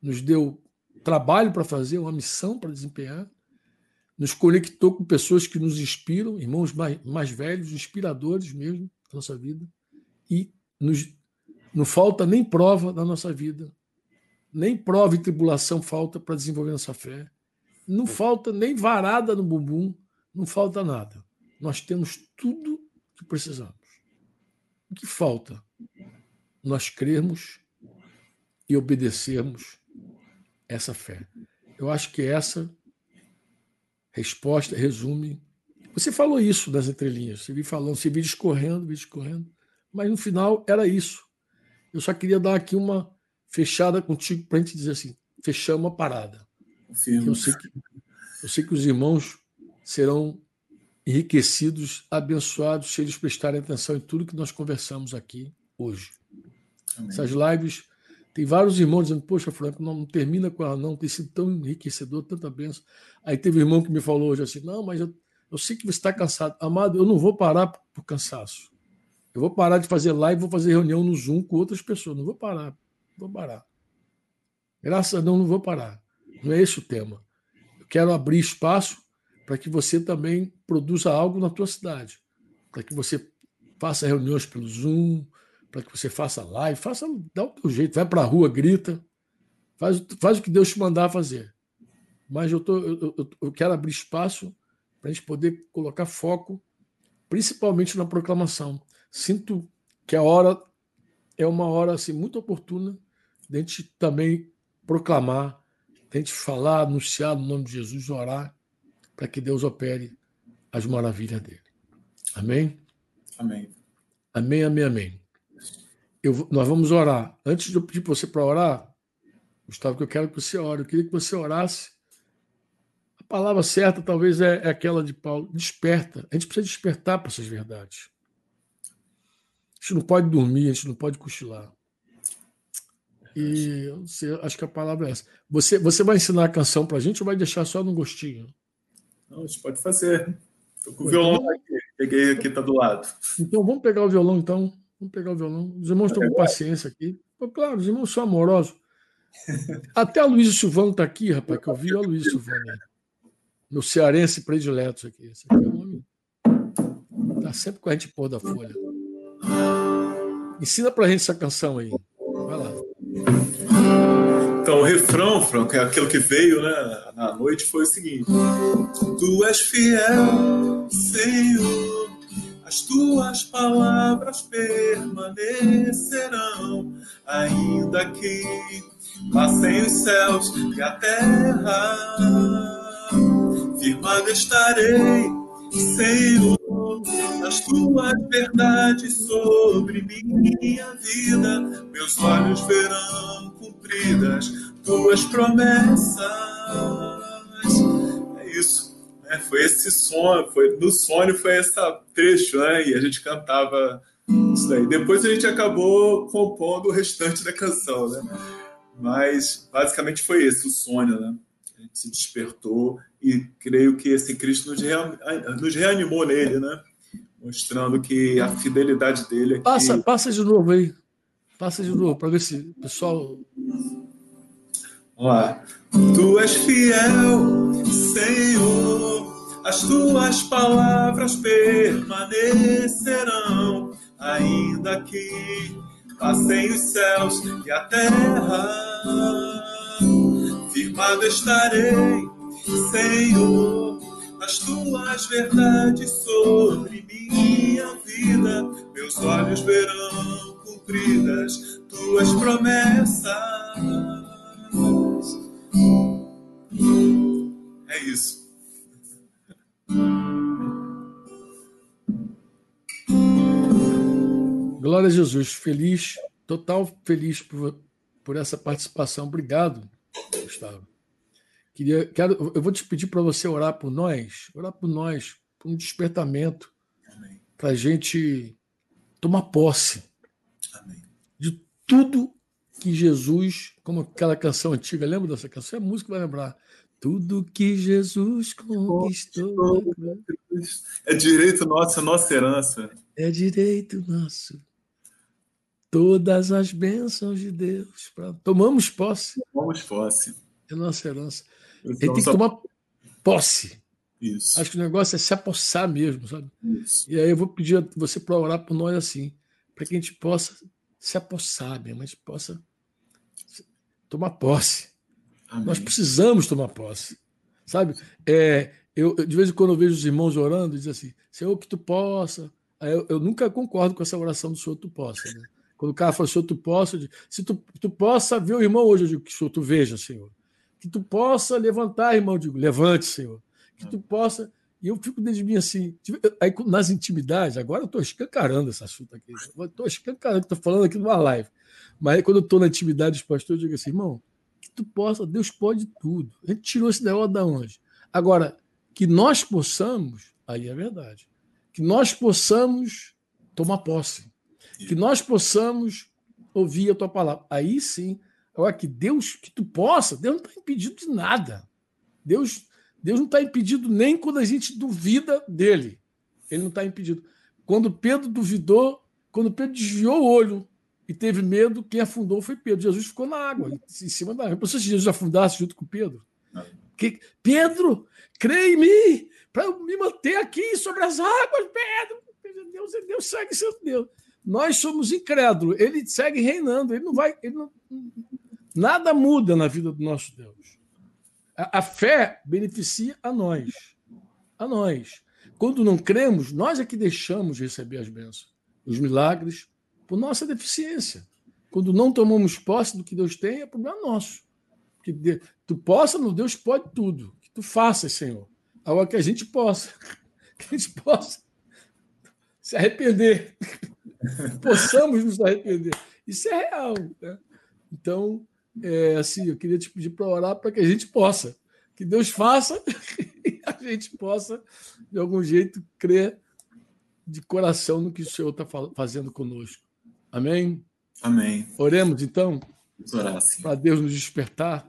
nos deu trabalho para fazer, uma missão para desempenhar, nos conectou com pessoas que nos inspiram, irmãos mais, mais velhos, inspiradores mesmo da nossa vida, e nos, não falta nem prova da nossa vida, nem prova e tribulação falta para desenvolver nossa fé, não falta nem varada no bumbum, não falta nada. Nós temos tudo que precisamos. O que falta? Nós crermos e obedecermos essa fé. Eu acho que essa resposta resume. Você falou isso nas entrelinhas, você viu falando, você viu discorrendo, viu discorrendo, mas no final era isso. Eu só queria dar aqui uma fechada contigo para a gente dizer assim: fechamos a parada. Eu sei, que, eu sei que os irmãos serão enriquecidos, abençoados, se eles prestarem atenção em tudo que nós conversamos aqui hoje. Amém. Essas lives tem vários irmãos dizendo, poxa, Franco, não, não, termina com ela, não, tem sido tão enriquecedor, tanta bênção. Aí teve um irmão que me falou hoje assim, não, mas eu, eu sei que você está cansado. Amado, eu não vou parar por, por cansaço. Eu vou parar de fazer live, vou fazer reunião no Zoom com outras pessoas. Não vou parar, vou parar. Graças a Deus, não vou parar. Não é esse o tema. Eu quero abrir espaço para que você também produza algo na tua cidade, para que você faça reuniões pelo Zoom, para que você faça live, faça, dá o teu jeito, vai para a rua, grita, faz, faz o que Deus te mandar fazer. Mas eu, tô, eu, eu, eu quero abrir espaço para a gente poder colocar foco, principalmente na proclamação. Sinto que a hora é uma hora assim, muito oportuna de a gente também proclamar, de a gente falar, anunciar no nome de Jesus, orar, para que Deus opere as maravilhas dele. Amém? Amém. Amém, amém, amém eu, nós vamos orar. Antes de eu pedir para você para orar, Gustavo, que eu quero que você ore, eu queria que você orasse. A palavra certa talvez é, é aquela de Paulo: desperta. A gente precisa despertar para essas verdades. A gente não pode dormir, a gente não pode cochilar. E você, acho que a palavra é essa. Você, você vai ensinar a canção para a gente ou vai deixar só no gostinho? Não, a gente pode fazer. Estou com o violão então, aqui. Peguei aqui, está do lado. Então vamos pegar o violão, então. Vamos pegar o violão. Os irmãos estão com paciência aqui. Claro, os irmãos são amorosos. Até a Luísa Silvano está aqui, rapaz, que eu vi a Luísa Silvano. Meu cearense predileto aqui. Esse aqui é o homem. Está sempre com a gente pôr da folha. Ensina pra gente essa canção aí. Vai lá. Então, o refrão, Franco, é aquilo que veio né, na noite, foi o seguinte: Tu és fiel, Senhor as tuas palavras permanecerão, ainda que passem os céus e a terra. Firmado estarei, Senhor, as tuas verdades sobre minha vida. Meus olhos verão cumpridas tuas promessas. É isso. É, foi esse som, foi, no sonho foi esse trecho, né? E a gente cantava isso daí. Depois a gente acabou compondo o restante da canção, né? Mas basicamente foi esse o sonho, né? A gente se despertou e creio que esse Cristo nos, nos reanimou nele, né? Mostrando que a fidelidade dele. Aqui... Passa, passa de novo aí. Passa de novo para ver se o pessoal. Vamos lá. Tu és fiel, Senhor as tuas palavras permanecerão, ainda que passem os céus e a terra. Firmado estarei, Senhor, as tuas verdades sobre minha vida. Meus olhos verão cumpridas tuas promessas. É isso. Glória a Jesus. Feliz, total feliz por, por essa participação. Obrigado, Gustavo. Queria, quero, eu vou te pedir para você orar por nós, orar por nós, por um despertamento, para a gente tomar posse Amém. de tudo que Jesus, como aquela canção antiga, lembra dessa canção? É música vai lembrar. Tudo que Jesus conquistou. É direito nosso, é nossa herança. É direito nosso. Todas as bênçãos de Deus. Tomamos posse. Tomamos posse. É nossa herança. Ele tem que tomar posse. Isso. Acho que o negócio é se apossar mesmo, sabe? Isso. E aí eu vou pedir a você para orar por nós assim, para que a gente possa se apossar mesmo, a gente possa tomar posse. Amém. Nós precisamos tomar posse, sabe? É, eu, de vez em quando eu vejo os irmãos orando, diz assim, Senhor, que tu possa. Eu, eu, nunca concordo com essa oração do Senhor, tu possa. Né? Quando o cara fala, Senhor, tu possa, se tu, tu possa ver o irmão hoje, eu digo, que Senhor, tu veja, Senhor que tu possa levantar, irmão. Eu digo, levante, Senhor. Que tu possa. E eu fico dentro de mim assim. Aí, nas intimidades, agora eu estou escancarando esse assunto aqui. Estou escancarando, estou falando aqui numa live. Mas aí, quando eu estou na intimidade dos pastores, eu digo assim, irmão, que tu possa, Deus pode tudo. A gente tirou esse negócio da onde? Agora, que nós possamos, aí é verdade, que nós possamos tomar posse, que nós possamos ouvir a tua palavra. Aí sim Agora, que Deus, que tu possa, Deus não está impedido de nada. Deus, Deus não está impedido nem quando a gente duvida dele. Ele não está impedido. Quando Pedro duvidou, quando Pedro desviou o olho e teve medo, quem afundou foi Pedro. Jesus ficou na água, em cima da água. Pensou se Jesus afundasse junto com Pedro? Que, Pedro, crê em mim, para me manter aqui sobre as águas, Pedro. Deus, Deus segue sendo Deus. Nós somos incrédulos, ele segue reinando, ele não vai. Ele não, Nada muda na vida do nosso Deus. A, a fé beneficia a nós. A nós. Quando não cremos, nós é que deixamos de receber as bênçãos, os milagres, por nossa deficiência. Quando não tomamos posse do que Deus tem, é problema nosso. Que tu possa, no Deus pode tudo. Que tu faças, Senhor. Agora que a gente possa. Que a gente possa se arrepender. Possamos nos arrepender. Isso é real. Né? Então, é, assim, eu queria te pedir para orar para que a gente possa, que Deus faça e a gente possa, de algum jeito, crer de coração no que o Senhor está fazendo conosco. Amém? Amém. Oremos então? Para Deus nos despertar.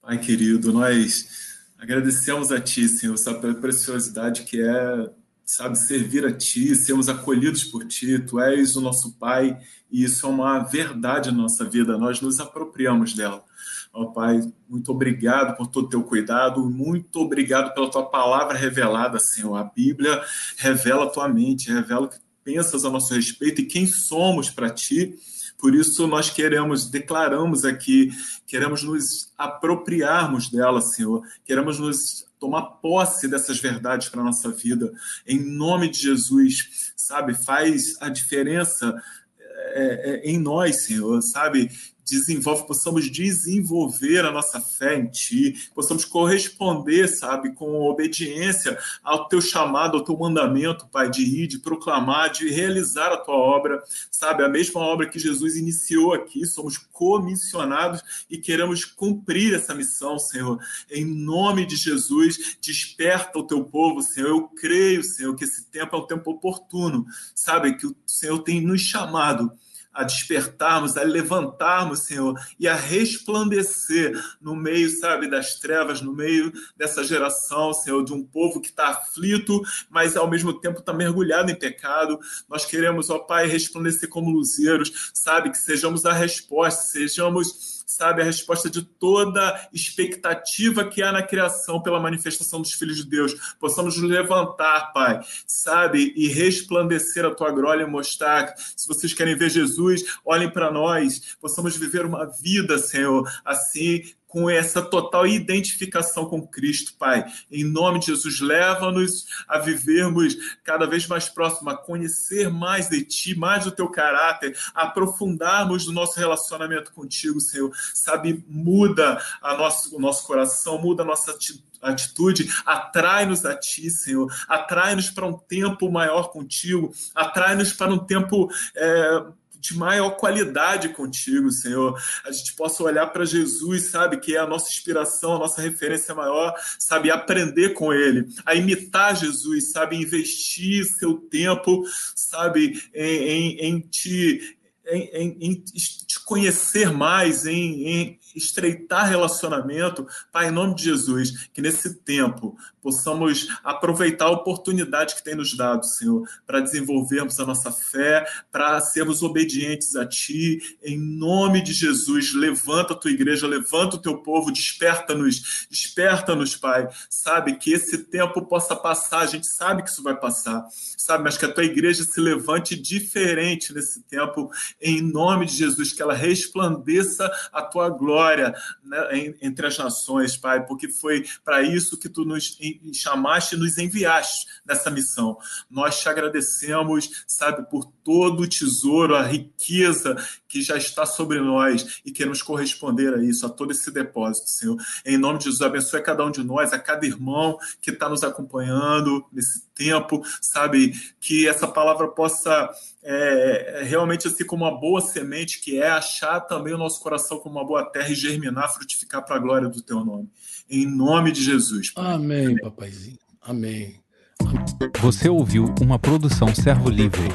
Pai querido, nós agradecemos a Ti, Senhor, pela preciosidade que é sabe, servir a Ti, sermos acolhidos por Ti, Tu és o nosso Pai, e isso é uma verdade na nossa vida, nós nos apropriamos dela. Ó oh, Pai, muito obrigado por todo o teu cuidado, muito obrigado pela tua palavra revelada, Senhor. A Bíblia revela a tua mente, revela o que pensas a nosso respeito e quem somos para Ti. Por isso nós queremos, declaramos aqui, queremos nos apropriarmos dela, Senhor. Queremos nos tomar posse dessas verdades para a nossa vida, em nome de Jesus, sabe? Faz a diferença é, é, em nós, Senhor, sabe? Desenvolve, possamos desenvolver a nossa fé em Ti, possamos corresponder, sabe, com obediência ao Teu chamado, ao Teu mandamento, Pai, de ir, de proclamar, de realizar a Tua obra, sabe, a mesma obra que Jesus iniciou aqui, somos comissionados e queremos cumprir essa missão, Senhor. Em nome de Jesus, desperta o Teu povo, Senhor. Eu creio, Senhor, que esse tempo é um tempo oportuno, sabe, que o Senhor tem nos chamado a despertarmos, a levantarmos, Senhor, e a resplandecer no meio, sabe, das trevas, no meio dessa geração, Senhor, de um povo que está aflito, mas ao mesmo tempo está mergulhado em pecado. Nós queremos, ó Pai, resplandecer como luzeiros, sabe, que sejamos a resposta, sejamos sabe, a resposta de toda expectativa que há na criação pela manifestação dos filhos de Deus. Possamos nos levantar, Pai, sabe, e resplandecer a tua glória e mostrar. Se vocês querem ver Jesus, olhem para nós. Possamos viver uma vida, Senhor, assim, com essa total identificação com Cristo, Pai. Em nome de Jesus, leva-nos a vivermos cada vez mais próximo, a conhecer mais de Ti, mais do Teu caráter, a aprofundarmos o nosso relacionamento contigo, Senhor. Sabe, muda a nosso, o nosso coração, muda a nossa atitude, atrai-nos a Ti, Senhor. Atrai-nos para um tempo maior contigo, atrai-nos para um tempo. É, de maior qualidade contigo, Senhor. A gente possa olhar para Jesus, sabe, que é a nossa inspiração, a nossa referência maior, sabe, aprender com ele, a imitar Jesus, sabe, investir seu tempo, sabe, em, em, em te em, em, te conhecer mais, em, estreitar relacionamento. Pai, em nome de Jesus, que nesse tempo possamos aproveitar a oportunidade que tem nos dado, Senhor, para desenvolvermos a nossa fé, para sermos obedientes a Ti. Em nome de Jesus, levanta a tua igreja, levanta o teu povo, desperta-nos, desperta-nos, Pai. Sabe, que esse tempo possa passar, a gente sabe que isso vai passar, sabe, mas que a tua igreja se levante diferente nesse tempo, em nome de Jesus, que ela resplandeça a tua glória né, entre as nações, Pai, porque foi para isso que tu nos chamaste e nos enviaste nessa missão. Nós te agradecemos, sabe, por todo o tesouro, a riqueza que já está sobre nós e queremos corresponder a isso, a todo esse depósito, Senhor. Em nome de Jesus, abençoe cada um de nós, a cada irmão que está nos acompanhando nesse tempo, sabe, que essa palavra possa é, realmente assim como uma boa semente que é achar também o nosso coração como uma boa terra e germinar, frutificar para a glória do teu nome. Em nome de Jesus. Pai. Amém, papaizinho. Amém. Você ouviu uma produção Servo Livre.